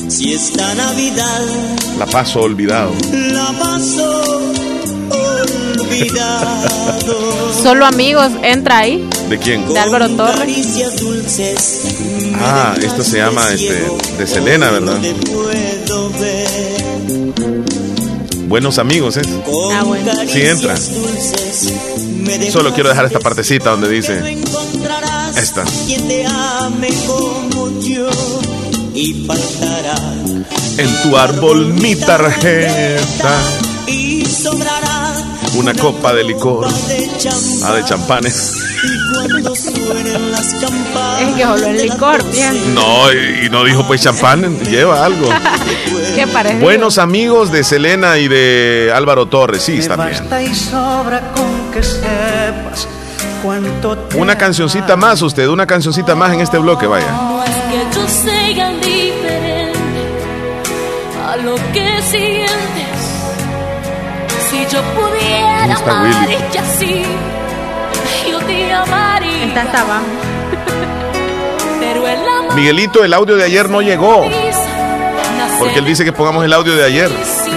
Si esta Navidad la paso olvidado. la paso olvidado. Solo amigos, entra ahí. ¿De quién? De Álvaro Torres. Ah, esto se llama este, de Selena, ¿verdad? Buenos amigos, ¿eh? Ah, bueno. Sí, entra. Solo quiero dejar esta partecita donde dice. Esta. En tu árbol mi tarjeta. y sobrará Una copa de licor. de champán Ah, de champanes. Es que solo el licor, bien. No, y, y no dijo pues champán. Lleva algo. ¿Qué parece? Buenos amigos de Selena y de Álvaro Torres. Sí, te Una cancioncita más, usted. Una cancioncita más en este bloque, vaya. No es que yo sea diferente a lo que sientes. Si yo pudiera está amar Willy? y así, yo te amaría. Está hasta abajo. Miguelito, el audio de ayer no llegó. Porque él dice que pongamos el audio de ayer.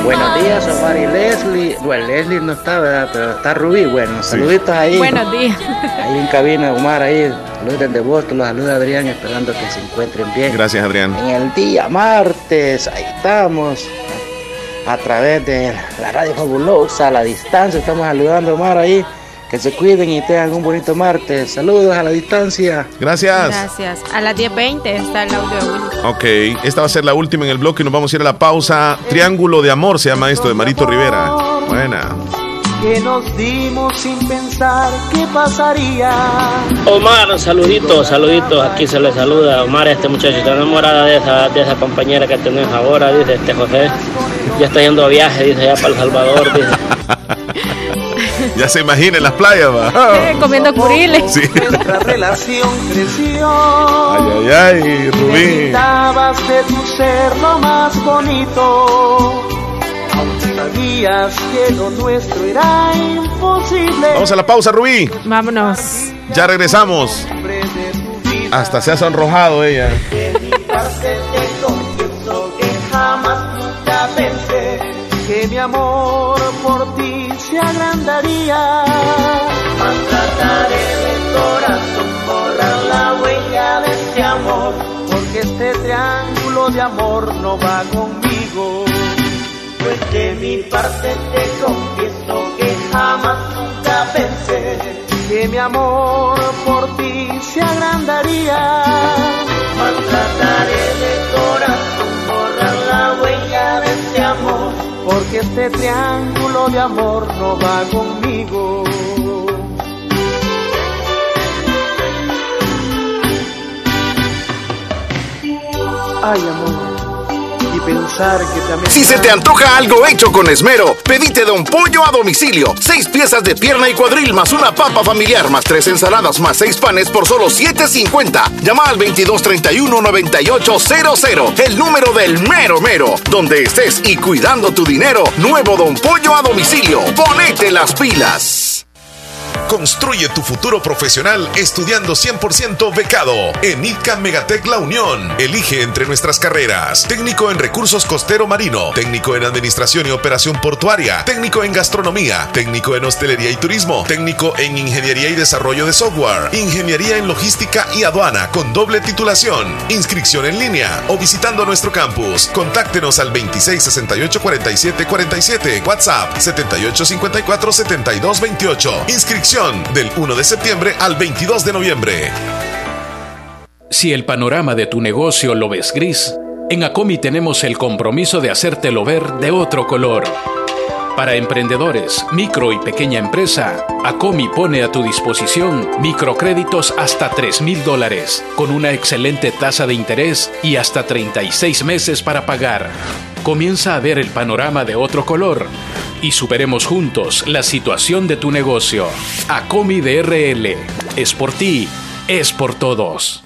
Buenos días, Omar y Leslie. Bueno, Leslie no está, ¿verdad? Pero está Rubí. Bueno, saluditos ahí. Buenos días. Ahí en cabina, Omar, ahí. Saludos desde Boston, los saluda Adrián, esperando que se encuentren bien. Gracias, Adrián. En el día martes, ahí estamos. A través de la radio fabulosa, a la distancia, estamos saludando, Omar, ahí. Que se cuiden y tengan un bonito martes. Saludos a la distancia. Gracias. Gracias. A las 10.20 está el audio de Willy. Ok, esta va a ser la última en el bloque y nos vamos a ir a la pausa. Triángulo de amor se llama esto de Marito Rivera. Buena. que nos dimos sin pensar qué pasaría. Omar, saluditos, saluditos. Aquí se le saluda. Omar, este muchacho está enamorada de esa, de esa compañera que tenés ahora, dice este José. Ya está yendo a viaje, dice, ya para El Salvador, dice. Ya se imagina en las playas, va. Eh, comiendo curiles. Sí. Nuestra relación creció. Ay, ay, ay, Rubí. Necesitabas de tu ser lo más bonito. Sabías que lo nuestro era imposible. Vamos a la pausa, Rubí. Vámonos. Ya regresamos. Hasta se ha sonrojado ella. parte te confieso que jamás nunca pensé que mi amor por ti se agrandaría. Mas trataré de corazón borrar la huella de este amor, porque este triángulo de amor no va conmigo. Pues de mi parte te confieso que jamás nunca pensé que mi amor por ti se agrandaría. Mas trataré de corazón borrar la huella de este amor, porque este triángulo de amor no va conmigo. Ay, amor, y pensar que también. Si se te antoja algo hecho con esmero, pedite Don Pollo a domicilio. Seis piezas de pierna y cuadril más una papa familiar más tres ensaladas más seis panes por solo 7.50. Llama al 2231-9800, el número del mero mero. Donde estés y cuidando tu dinero, nuevo Don Pollo a domicilio. Ponete las pilas. Construye tu futuro profesional estudiando 100% becado en ITCA Megatec La Unión. Elige entre nuestras carreras: técnico en recursos costero marino, técnico en administración y operación portuaria, técnico en gastronomía, técnico en hostelería y turismo, técnico en ingeniería y desarrollo de software, ingeniería en logística y aduana con doble titulación. Inscripción en línea o visitando nuestro campus. Contáctenos al 2668 47 47, WhatsApp 7854 72 28. Inscripción del 1 de septiembre al 22 de noviembre. Si el panorama de tu negocio lo ves gris, en Acomi tenemos el compromiso de hacértelo ver de otro color. Para emprendedores, micro y pequeña empresa, Acomi pone a tu disposición microcréditos hasta 3 mil dólares, con una excelente tasa de interés y hasta 36 meses para pagar. Comienza a ver el panorama de otro color y superemos juntos la situación de tu negocio. Acomi DRL. Es por ti, es por todos.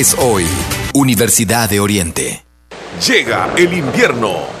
hoy. Universidad de Oriente. Llega el invierno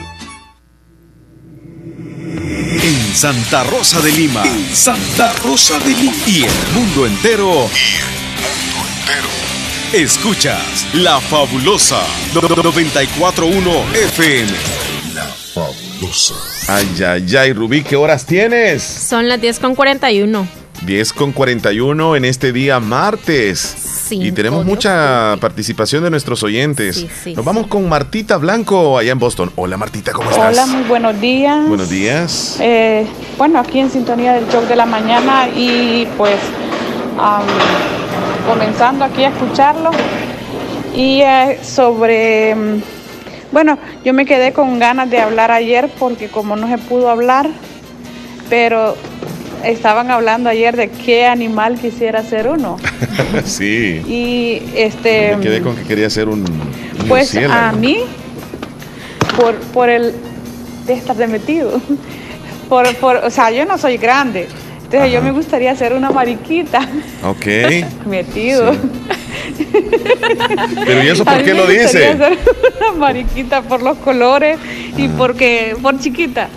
En Santa Rosa de Lima. En Santa Rosa de Lima. Y el mundo entero. Escuchas La Fabulosa 941 FM. La Fabulosa. Ay, ay, ay, Rubí, ¿qué horas tienes? Son las 10 con 41. 10 con 41 en este día martes. y tenemos mucha participación de nuestros oyentes. Sí, sí, Nos vamos con Martita Blanco allá en Boston. Hola Martita, ¿cómo estás? Hola, muy buenos días. Buenos días. Eh, bueno, aquí en sintonía del show de la mañana y pues comenzando aquí a escucharlo. Y eh, sobre, mm, bueno, yo me quedé con ganas de hablar ayer porque como no se pudo hablar, pero estaban hablando ayer de qué animal quisiera ser uno. sí. Y este... Me quedé con que quería ser un, un Pues a mí, por, por el de estar de metido, por, por, o sea, yo no soy grande, entonces yo me gustaría ser una mariquita Ok. metido. Pero ¿y eso por qué lo dice? ser una mariquita por los colores y porque por chiquita.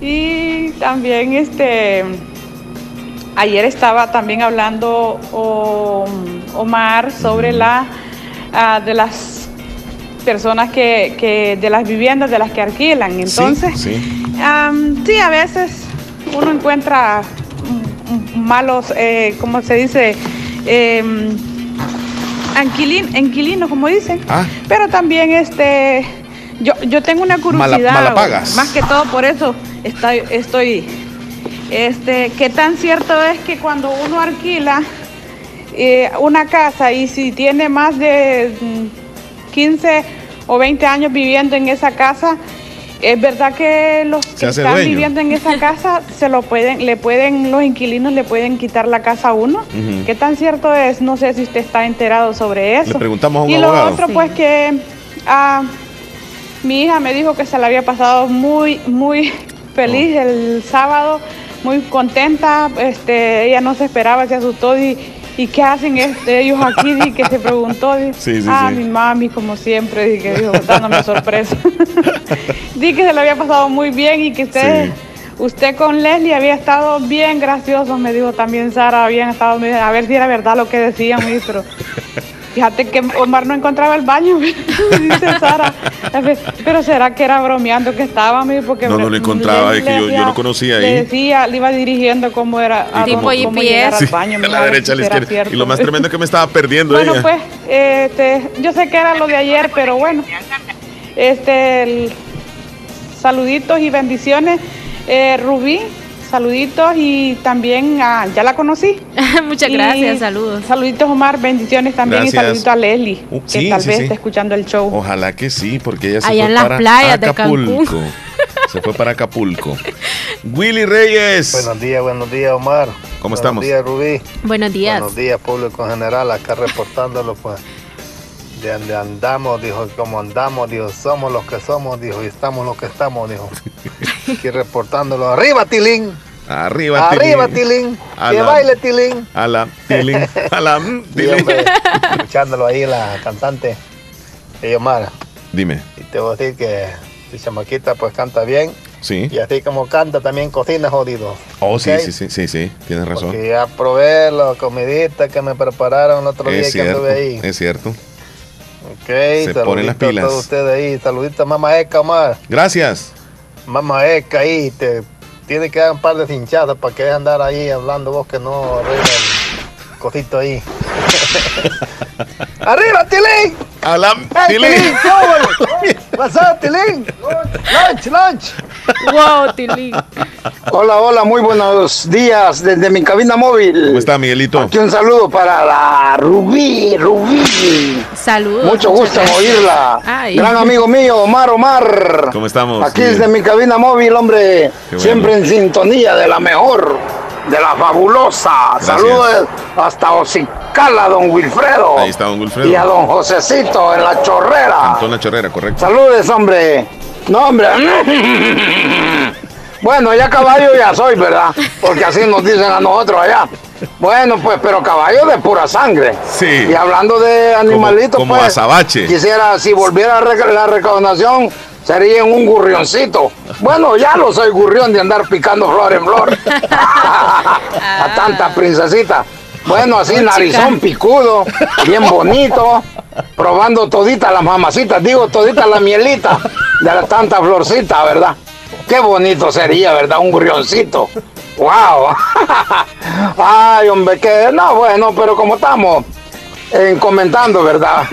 Y también este ayer estaba también hablando o- Omar sobre la ah, de las personas que, que de las viviendas de las que alquilan. Entonces, sí. A veces uno encuentra mm, mm, malos, eh, ¿cómo se dice? Em, anquilin- como dicen. Ah. Pero también este, yo, yo tengo una curiosidad. malapagas. Más que todo por eso estoy, estoy, este, qué tan cierto es que cuando uno alquila eh, una casa y si tiene más de mm, 15 o 20 años viviendo en esa casa, es verdad que los que están dueño. viviendo en esa casa se lo pueden, le pueden, los inquilinos le pueden quitar la casa a uno. Ujú. ¿Qué tan cierto es? No sé si usted está enterado sobre eso. Le preguntamos a un y lo otro, pues que ah, mi hija me dijo que se la había pasado muy, muy feliz Oh. el sábado, muy contenta. Este, ella no se esperaba, se asustó y, ¿y qué hacen este, ellos aquí? Di que se preguntó. di, Sí, sí, ah, sí. mi mami, como siempre, di que dijo, dándome sorpresa. di que se lo había pasado muy bien y que usted, usted con Leslie había estado bien gracioso, me dijo también Sara, habían estado, a ver si era verdad lo que decían, pero fíjate que Omar no encontraba el baño, dice Sara. Pero será que era bromeando que estaba, me dijo, porque No, no lo encontraba, es que yo, yo no conocía le ahí. decía, le iba dirigiendo cómo era, a Tipo dónde- cómo llegar al Sí, baño. a mira, la a ver derecha, a la izquierda. cierto. Y lo más tremendo es que me estaba perdiendo Bueno, ella. pues, este, yo sé que era lo de ayer, pero bueno, este, el- saluditos y bendiciones, eh, Rubí, saluditos y también, ah, ya la conocí. Muchas Y gracias, saludos. Saluditos Omar, bendiciones también Gracias. y saluditos a Leslie, Uh, que sí, tal sí, vez sí. esté escuchando el show. Ojalá que sí, porque ella se Allá fue en las para playas de Acapulco. Cancún. Se fue para Acapulco. Willy Reyes. Buenos días, buenos días, Omar. ¿Cómo buenos estamos? días, Rubí. Buenos días. Buenos días, público en general. Acá reportándolo, pues. De donde andamos, dijo, como andamos, dijo, somos los que somos, dijo, y estamos los que estamos, dijo. Aquí reportándolo. ¡Arriba, Tilín! Arriba, ¡Arriba, Tilín. Tilín! A ¡Que la- baile, Tilín! A la Tilín. A la mm, Tilín. hombre, escuchándolo ahí, la cantante. Y Omar, Dime. y te voy a decir que tu chamaquita pues canta bien. Sí. Y así como canta, también cocina jodido. Oh, sí, sí, sí, sí, sí. Tienes razón. Porque ya probé la comidita que me prepararon el otro día Es que cierto. anduve ahí. Es cierto. Ok, Se ponen las saluditos a pilas. todos ustedes ahí. Saluditos a Mamá Eca, Omar. Gracias. Mamá Eca ahí. Te tiene que dar un par de cinchadas para que andar ahí hablando vos que no arregla el cosito ahí. ¡Arriba, Tilín! ¡Hey, Tilín! Up, Tilín? Lunch, lunch. Wow, Tilín. Hola, hola, muy buenos días desde mi cabina móvil. ¿Cómo está, Miguelito? Aquí un saludo para la Rubí, Rubí. Saludos. Mucho gusto en gracias. oírla. Ay. Gran amigo mío, Omar Omar. ¿Cómo estamos? Aquí Miguel? desde mi cabina móvil, hombre. Bueno. Siempre en sintonía de la mejor, de la fabulosa. Gracias. Saludos hasta Ocicala, don Wilfredo. Ahí está don Wilfredo. Y a don Josecito en la chorrera. Cantó en la chorrera, correcto. Saludes, hombre. No, hombre. Bueno, ya caballo ya soy, ¿verdad? Porque así nos dicen a nosotros allá. Bueno, pues, pero caballo de pura sangre. Sí. Y hablando de animalitos, como pues, azabache. quisiera, si volviera a la recaudación, sería en un gurrioncito. Bueno, ya lo soy gurrión de andar picando flor en flor. a tanta princesita. Bueno, así narizón picudo, bien bonito, probando todita las mamacitas, digo todita la mielita de la tanta florcita, ¿verdad? Qué bonito sería, ¿verdad? Un gurrioncito. ¡Wow! Ay, hombre, que no, bueno, pero como estamos en comentando, ¿verdad?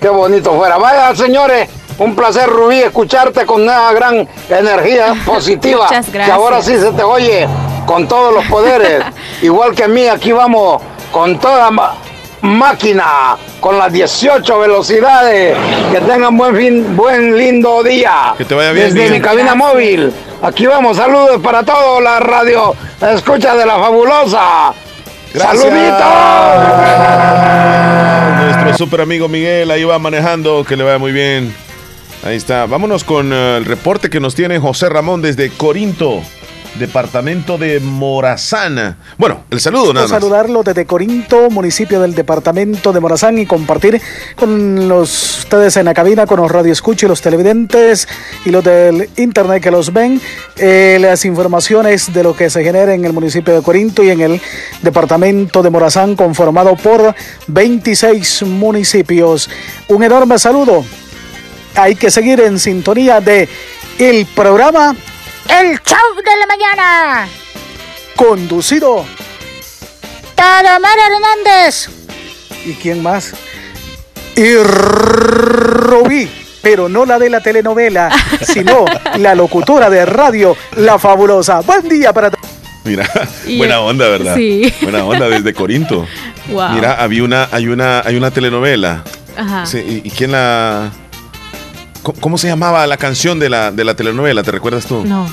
Qué bonito fuera. Vaya, señores, un placer, Rubí, escucharte con una gran energía positiva. Muchas Que gracias. ahora sí se te oye con todos los poderes. Igual que a mí, aquí vamos con toda ma- máquina, con las 18 velocidades. Que tengan buen fin, buen lindo día. Que te vaya bien, Desde mi cabina móvil. Aquí vamos, saludos para todos, la radio escucha de la fabulosa. ¡Saluditos! Nuestro super amigo Miguel ahí va manejando, que le vaya muy bien. Ahí está. Vámonos con eh, el reporte que nos tiene José Ramón desde Corinto, departamento de Morazán. Bueno, el saludo nada más. saludarlo desde Corinto, municipio del departamento de Morazán y compartir con los ustedes en la cabina, con los radioescuchos y los televidentes y los del internet que los ven, eh, las informaciones de lo que se genera en el municipio de Corinto y en el departamento de Morazán, conformado por 26 municipios. Un enorme saludo. Hay que seguir en sintonía de el programa El show de la mañana. conducido Taramar Hernández. ¿Y quién más? Y Rubí, pero no la de la telenovela, sino la locutora de radio, la fabulosa. Buen día para todos. Mira, Y buena onda, ¿verdad? sí. Buena onda desde Corinto. Wow. Mira, había una, hay una, hay una telenovela. Ajá. Sí, ¿y, y quién la ¿Cómo, cómo se llamaba la canción de la, de la telenovela? ¿Te recuerdas tú? No.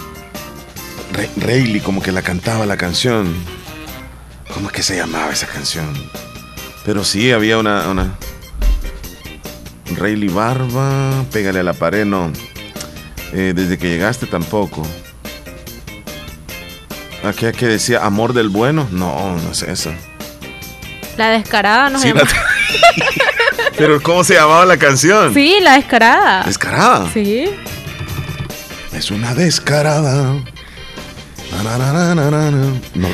Re- Rayleigh como que la cantaba la canción. ¿Cómo es que se llamaba esa canción? Pero sí, había una... una... Rayleigh Barba, pégale a la pared, no. Eh, desde que llegaste tampoco. Aquí que decía Amor del Bueno, no, no es eso. La descarada no Sí, se la-. Pero ¿cómo se llamaba la canción? Sí, la descarada. ¿Descarada? Sí. Es una descarada. Na, na, na. No,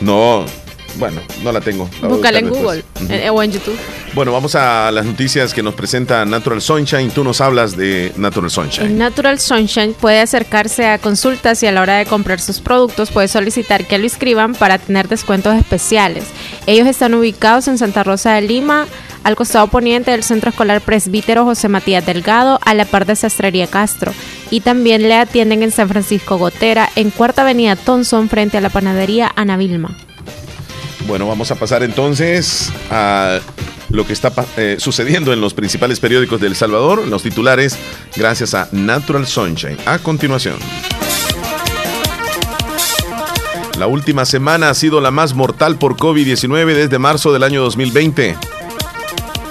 no, bueno, no la tengo. La Búscala en Google eh, o en YouTube. Bueno, vamos a las noticias que nos presenta Natural Sunshine. Tú nos hablas de Natural Sunshine. En Natural Sunshine puede acercarse a consultas y a la hora de comprar sus productos puede solicitar que lo inscriban para tener descuentos especiales. Ellos están ubicados en Santa Rosa de Lima, al costado poniente del Centro Escolar Presbítero José Matías Delgado, a la par de Sastrería Castro. Y también le atienden en San Francisco Gotera, en Cuarta Avenida Thompson, frente a la panadería Ana Vilma. Bueno, vamos a pasar entonces a lo que está eh, sucediendo en los principales periódicos de El Salvador, los titulares, gracias a Natural Sunshine. A continuación. La última semana ha sido la más mortal por COVID-19 desde marzo del año 2020.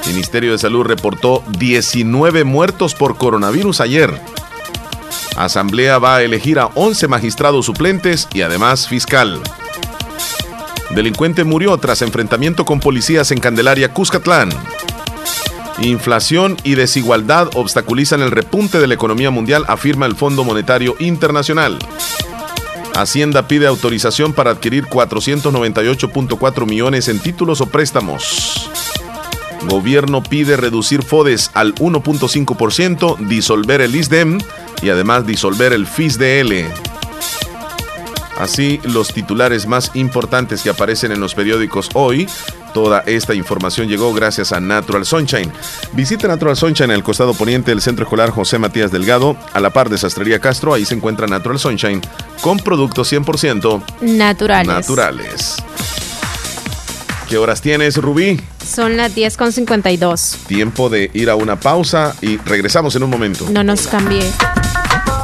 Ministerio de Salud reportó 19 muertos por coronavirus ayer. Asamblea va a elegir a 11 magistrados suplentes y además fiscal. Delincuente murió tras enfrentamiento con policías en Candelaria, Cuscatlán. Inflación y desigualdad obstaculizan el repunte de la economía mundial, afirma el Fondo Monetario Internacional. Hacienda pide autorización para adquirir 498.4 millones en títulos o préstamos. Gobierno pide reducir FODES al 1.5%, disolver el ISDEM y además disolver el FISDL. Así, los titulares más importantes que aparecen en los periódicos hoy. Toda esta información llegó gracias a Natural Sunshine. Visita Natural Sunshine el costado poniente del Centro Escolar José Matías Delgado, a la par de Sastrería Castro. Ahí se encuentra Natural Sunshine con productos 100% Naturales. naturales. ¿Qué horas tienes, Rubí? Son las 10 con 52. Tiempo de ir a una pausa y regresamos en un momento. No nos cambie.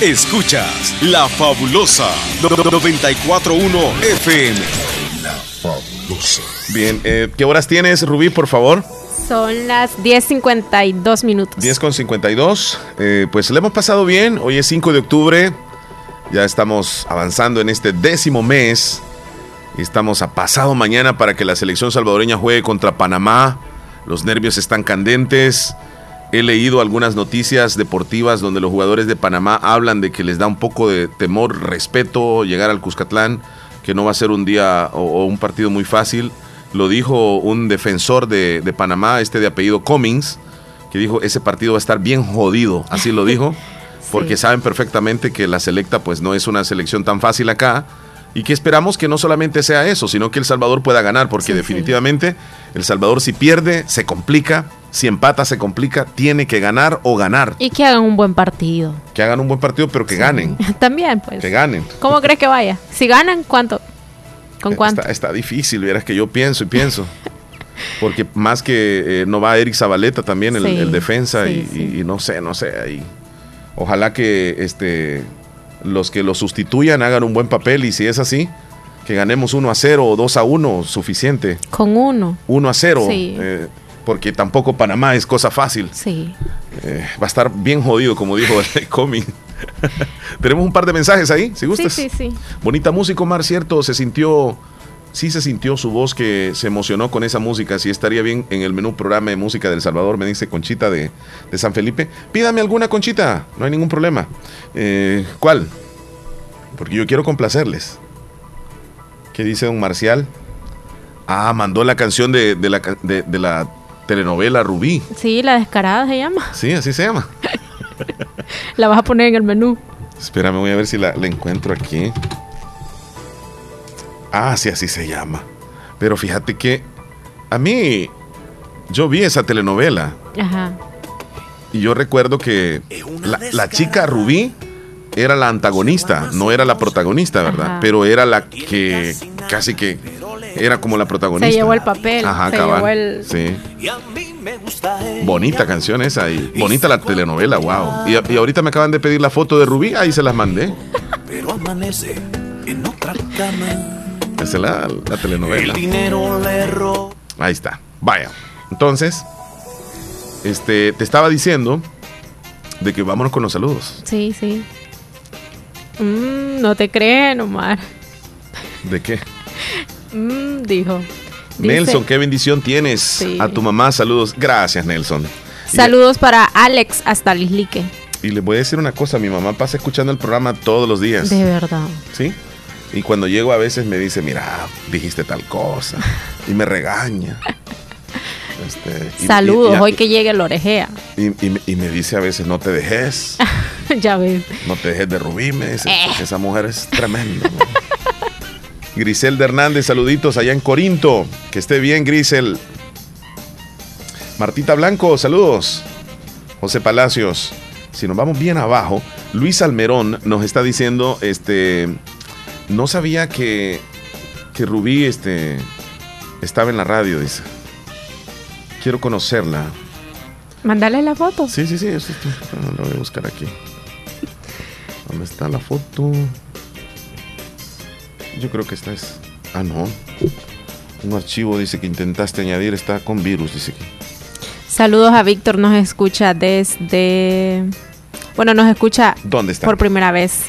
Escuchas La Fabulosa 941 FM. Bien, eh, ¿qué horas tienes, Rubí, por favor? Son las 10.52 minutos. 10 con 52. Eh, pues le hemos pasado bien. Hoy es 5 de octubre. Ya estamos avanzando en este décimo mes. Y estamos a pasado mañana para que la selección salvadoreña juegue contra Panamá. Los nervios están candentes. He leído algunas noticias deportivas donde los jugadores de Panamá hablan de que les da un poco de temor, respeto llegar al Cuscatlán, que no va a ser un día o, o un partido muy fácil. Lo dijo un defensor de, de Panamá, este de apellido Cummings, que dijo ese partido va a estar bien jodido, así lo dijo, porque saben perfectamente que la selecta pues no es una selección tan fácil acá, Y que esperamos que no solamente sea eso, sino que El Salvador pueda ganar, porque Sí, sí. definitivamente El Salvador si pierde, se complica, si empata, se complica, tiene que ganar o ganar. Y que hagan un buen partido. Que hagan un buen partido, pero que ganen, También, pues. que ganen. ¿Cómo crees que vaya? Si ganan, ¿cuánto? ¿Con cuánto? Está, está difícil, vieras que yo pienso y pienso. Porque más que eh, no va Eric Zabaleta también, el, defensa, y- y no sé, no sé, ahí. Ojalá que este los que lo sustituyan hagan un buen papel y si es así, que ganemos 1 a 0 o 2 a 1, suficiente. Con uno. 1 a 0, Sí. eh, porque tampoco Panamá es cosa fácil. Sí. Eh, va a estar bien jodido, como dijo el Comi. Tenemos un par de mensajes ahí, si Sí, gustas. sí, sí. Bonita música, Omar, cierto, se sintió, sí se sintió su voz que se emocionó con esa música, sí estaría bien en el menú programa de música del Salvador, me dice Conchita de, de San Felipe. Pídame alguna Conchita, no hay ningún problema. Eh, ¿Cuál? Porque yo quiero complacerles. ¿Qué dice don Marcial? Ah, mandó la canción de, de la, de telenovela Rubí. Sí, la descarada se llama. Sí, así se llama. La vas a poner en el menú. Espérame, voy a ver si la, la encuentro aquí. Ah, sí, así se llama. Pero fíjate que a mí, yo vi esa telenovela Ajá. y yo recuerdo que la, la chica Rubí era la antagonista, no era la protagonista, ¿verdad? Ajá. Pero era la que casi que era como la protagonista. Se llevó el papel. Ajá, se cabal. llevó el. Sí. Bonita canción esa y bonita la telenovela, wow. Y, y ahorita me acaban de pedir la foto de Rubí, ahí se las mandé. Pero amanece en otra cama. Esa es la, la telenovela. El dinero le robó. Ahí está. Vaya. Entonces, este, te estaba diciendo de que vámonos con los saludos. Sí, sí. Mm, no te creen, Omar. ¿De qué? Mm, dijo. Dice, Nelson, qué bendición tienes Sí. a tu mamá. Saludos. Gracias, Nelson. Y- Saludos para Alex hasta Lislique. Y, le voy a decir una cosa, mi mamá pasa escuchando el programa todos los días. De verdad. ¿Sí? Y cuando llego a veces me dice, mira, dijiste tal cosa. Y me regaña. Este, y- Saludos, y- y- hoy que llegue el orejea. Y, me dice a veces, no te dejes, ya ves. no te dejes de Rubí, me dice, Eh. esa mujer es tremenda. ¿no? Griselda Hernández, saluditos allá en Corinto. Que esté bien, Grisel. Martita Blanco, saludos. José Palacios. Si nos vamos bien abajo, Luis Almerón nos está diciendo, este, no sabía que, que Rubí, este, estaba en la radio, dice. Quiero conocerla. Mándale la foto. Sí, sí, sí, eso está- ah, lo voy a buscar aquí. ¿Dónde está la foto? Yo creo que esta es. Ah, no. Un archivo dice que intentaste añadir, está con virus, dice que. Saludos a Víctor, nos escucha desde. Bueno, nos escucha ¿Dónde está? por primera vez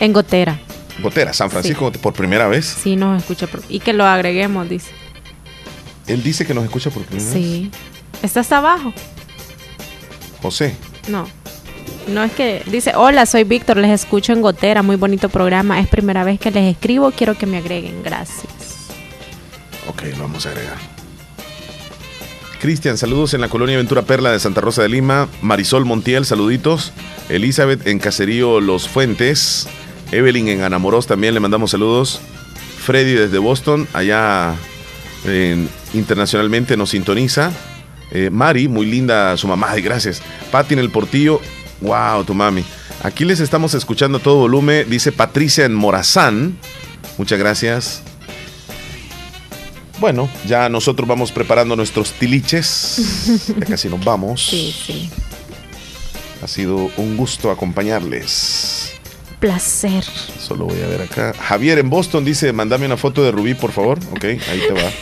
en Gotera. Gotera, San Francisco, por primera vez. Sí, nos escucha. por- y que lo agreguemos, dice. Él dice que nos escucha por primera vez. Sí. ¿Está hasta abajo? José. No. No es que dice, hola, soy Víctor, les escucho en Gotera, muy bonito programa, es primera vez que les escribo, quiero que me agreguen, gracias. Ok, lo vamos a agregar. Cristian, saludos en la colonia Ventura Perla de Santa Rosa de Lima. Marisol Montiel, saluditos. Elizabeth en Caserío Los Fuentes. Evelyn en Anamorós también le mandamos saludos. Freddy desde Boston, allá en- internacionalmente nos sintoniza. Eh, Mari, muy linda su mamá, gracias. Patti en el Portillo, wow, tu mami. Aquí les estamos escuchando a todo volumen, dice Patricia en Morazán. Muchas gracias. Bueno, ya nosotros vamos preparando nuestros tiliches. Ya casi nos vamos. Sí, sí. Ha sido un gusto acompañarles. Placer. Solo voy a ver acá. Javier en Boston dice, mándame una foto de Rubí, por favor. Ok, ahí te va.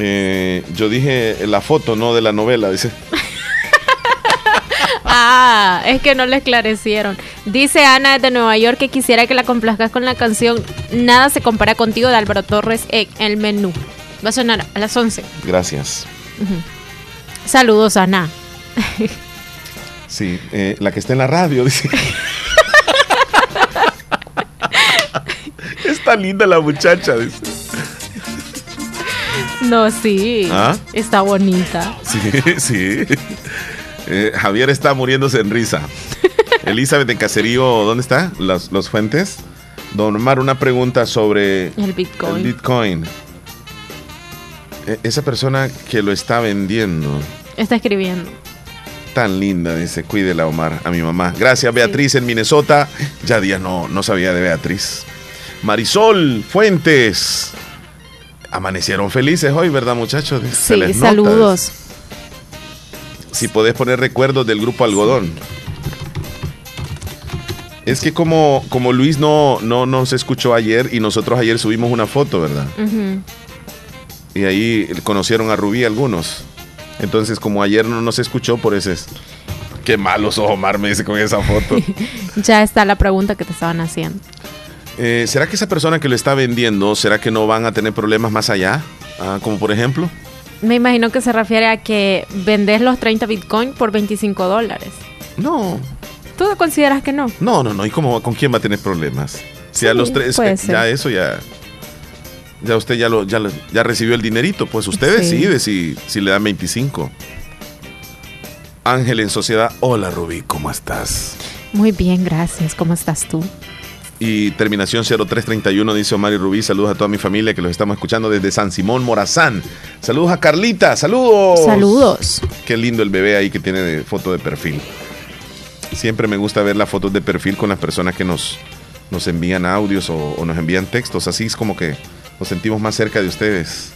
Eh, yo dije la foto, no de la novela, dice. Ah, es que no le esclarecieron. Dice Ana de Nueva York que quisiera que la complazcas con la canción Nada se compara contigo de Álvaro Torres en el menú. Va a sonar a las 11. Gracias. Saludos, Ana. Sí, eh, la que está en la radio, dice. Está linda la muchacha, dice. No, sí. ¿Ah? Está bonita. Sí, sí. Eh, Javier está muriéndose en risa. Elizabeth de Caserío, ¿dónde está? Los, los fuentes. Don Omar, una pregunta sobre El Bitcoin. el Bitcoin. E- esa persona que lo está vendiendo, Está escribiendo. Tan linda, dice, cuídela Omar, a mi mamá. Gracias, Beatriz en Minnesota. Ya día no, no sabía de Beatriz. Marisol Fuentes. Amanecieron felices hoy, ¿verdad, muchachos? Se Sí, les saludos. Si podés poner recuerdos del grupo Algodón. Es que como, como Luis no, no nos escuchó ayer y nosotros ayer subimos una foto, ¿verdad? Y ahí conocieron a Rubí algunos. Entonces, como ayer no nos escuchó, por eso es. Qué malos ojos Omar me dice con esa foto. Ya está la pregunta que te estaban haciendo. Eh, ¿Será que esa persona que lo está vendiendo, será que no van a tener problemas más allá? Ah, como por ejemplo. Me imagino que se refiere a que vendes los 30 Bitcoin por 25 dólares. No. ¿Tú consideras que no? No, no, no. ¿Y cómo, con quién va a tener problemas? Si a los tres, ya ser. eso ya. Ya usted ya lo, ya, lo- ya recibió el dinerito. Pues usted Sí. decide si, si le dan 25. Ángel en sociedad. Hola Rubí, ¿cómo estás? Muy bien, gracias. ¿Cómo estás tú? Y terminación 0331 dice Omar y Rubí. Saludos a toda mi familia que los estamos escuchando desde San Simón, Morazán. Saludos a Carlita, saludos. Saludos. Qué lindo el bebé ahí que tiene de foto de perfil. Siempre me gusta ver las fotos de perfil con las personas que nos, nos envían audios o, o nos envían textos. Así es como que nos sentimos más cerca de ustedes.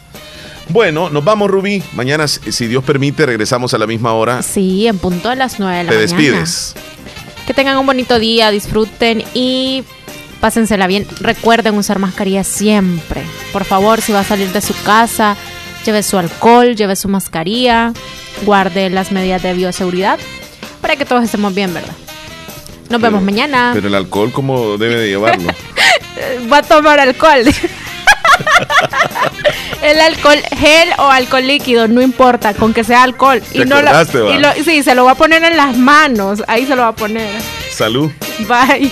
Bueno, nos vamos, Rubí. Mañana, si Dios permite, regresamos a la misma hora. Sí, en punto de las 9 de la Te mañana. despides. Que tengan un bonito día, disfruten y pásensela bien. Recuerden usar mascarilla siempre. Por favor, si va a salir de su casa, lleve su alcohol, lleve su mascarilla, guarde las medidas de bioseguridad para que todos estemos bien, ¿verdad? Nos vemos mañana. Pero el alcohol, ¿cómo debe de llevarlo? Va a tomar alcohol. El alcohol gel o alcohol líquido, no importa, con que sea alcohol. ¿Te no acordaste, va? y lo- sí, se lo va a poner en las manos. Ahí se lo va a poner. Salud. Bye.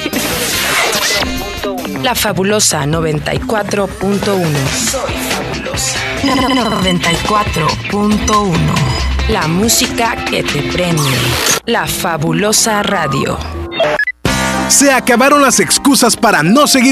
La fabulosa 94.1. Soy fabulosa. 94.1. La música que te prende. La fabulosa radio. Se acabaron las excusas para no seguir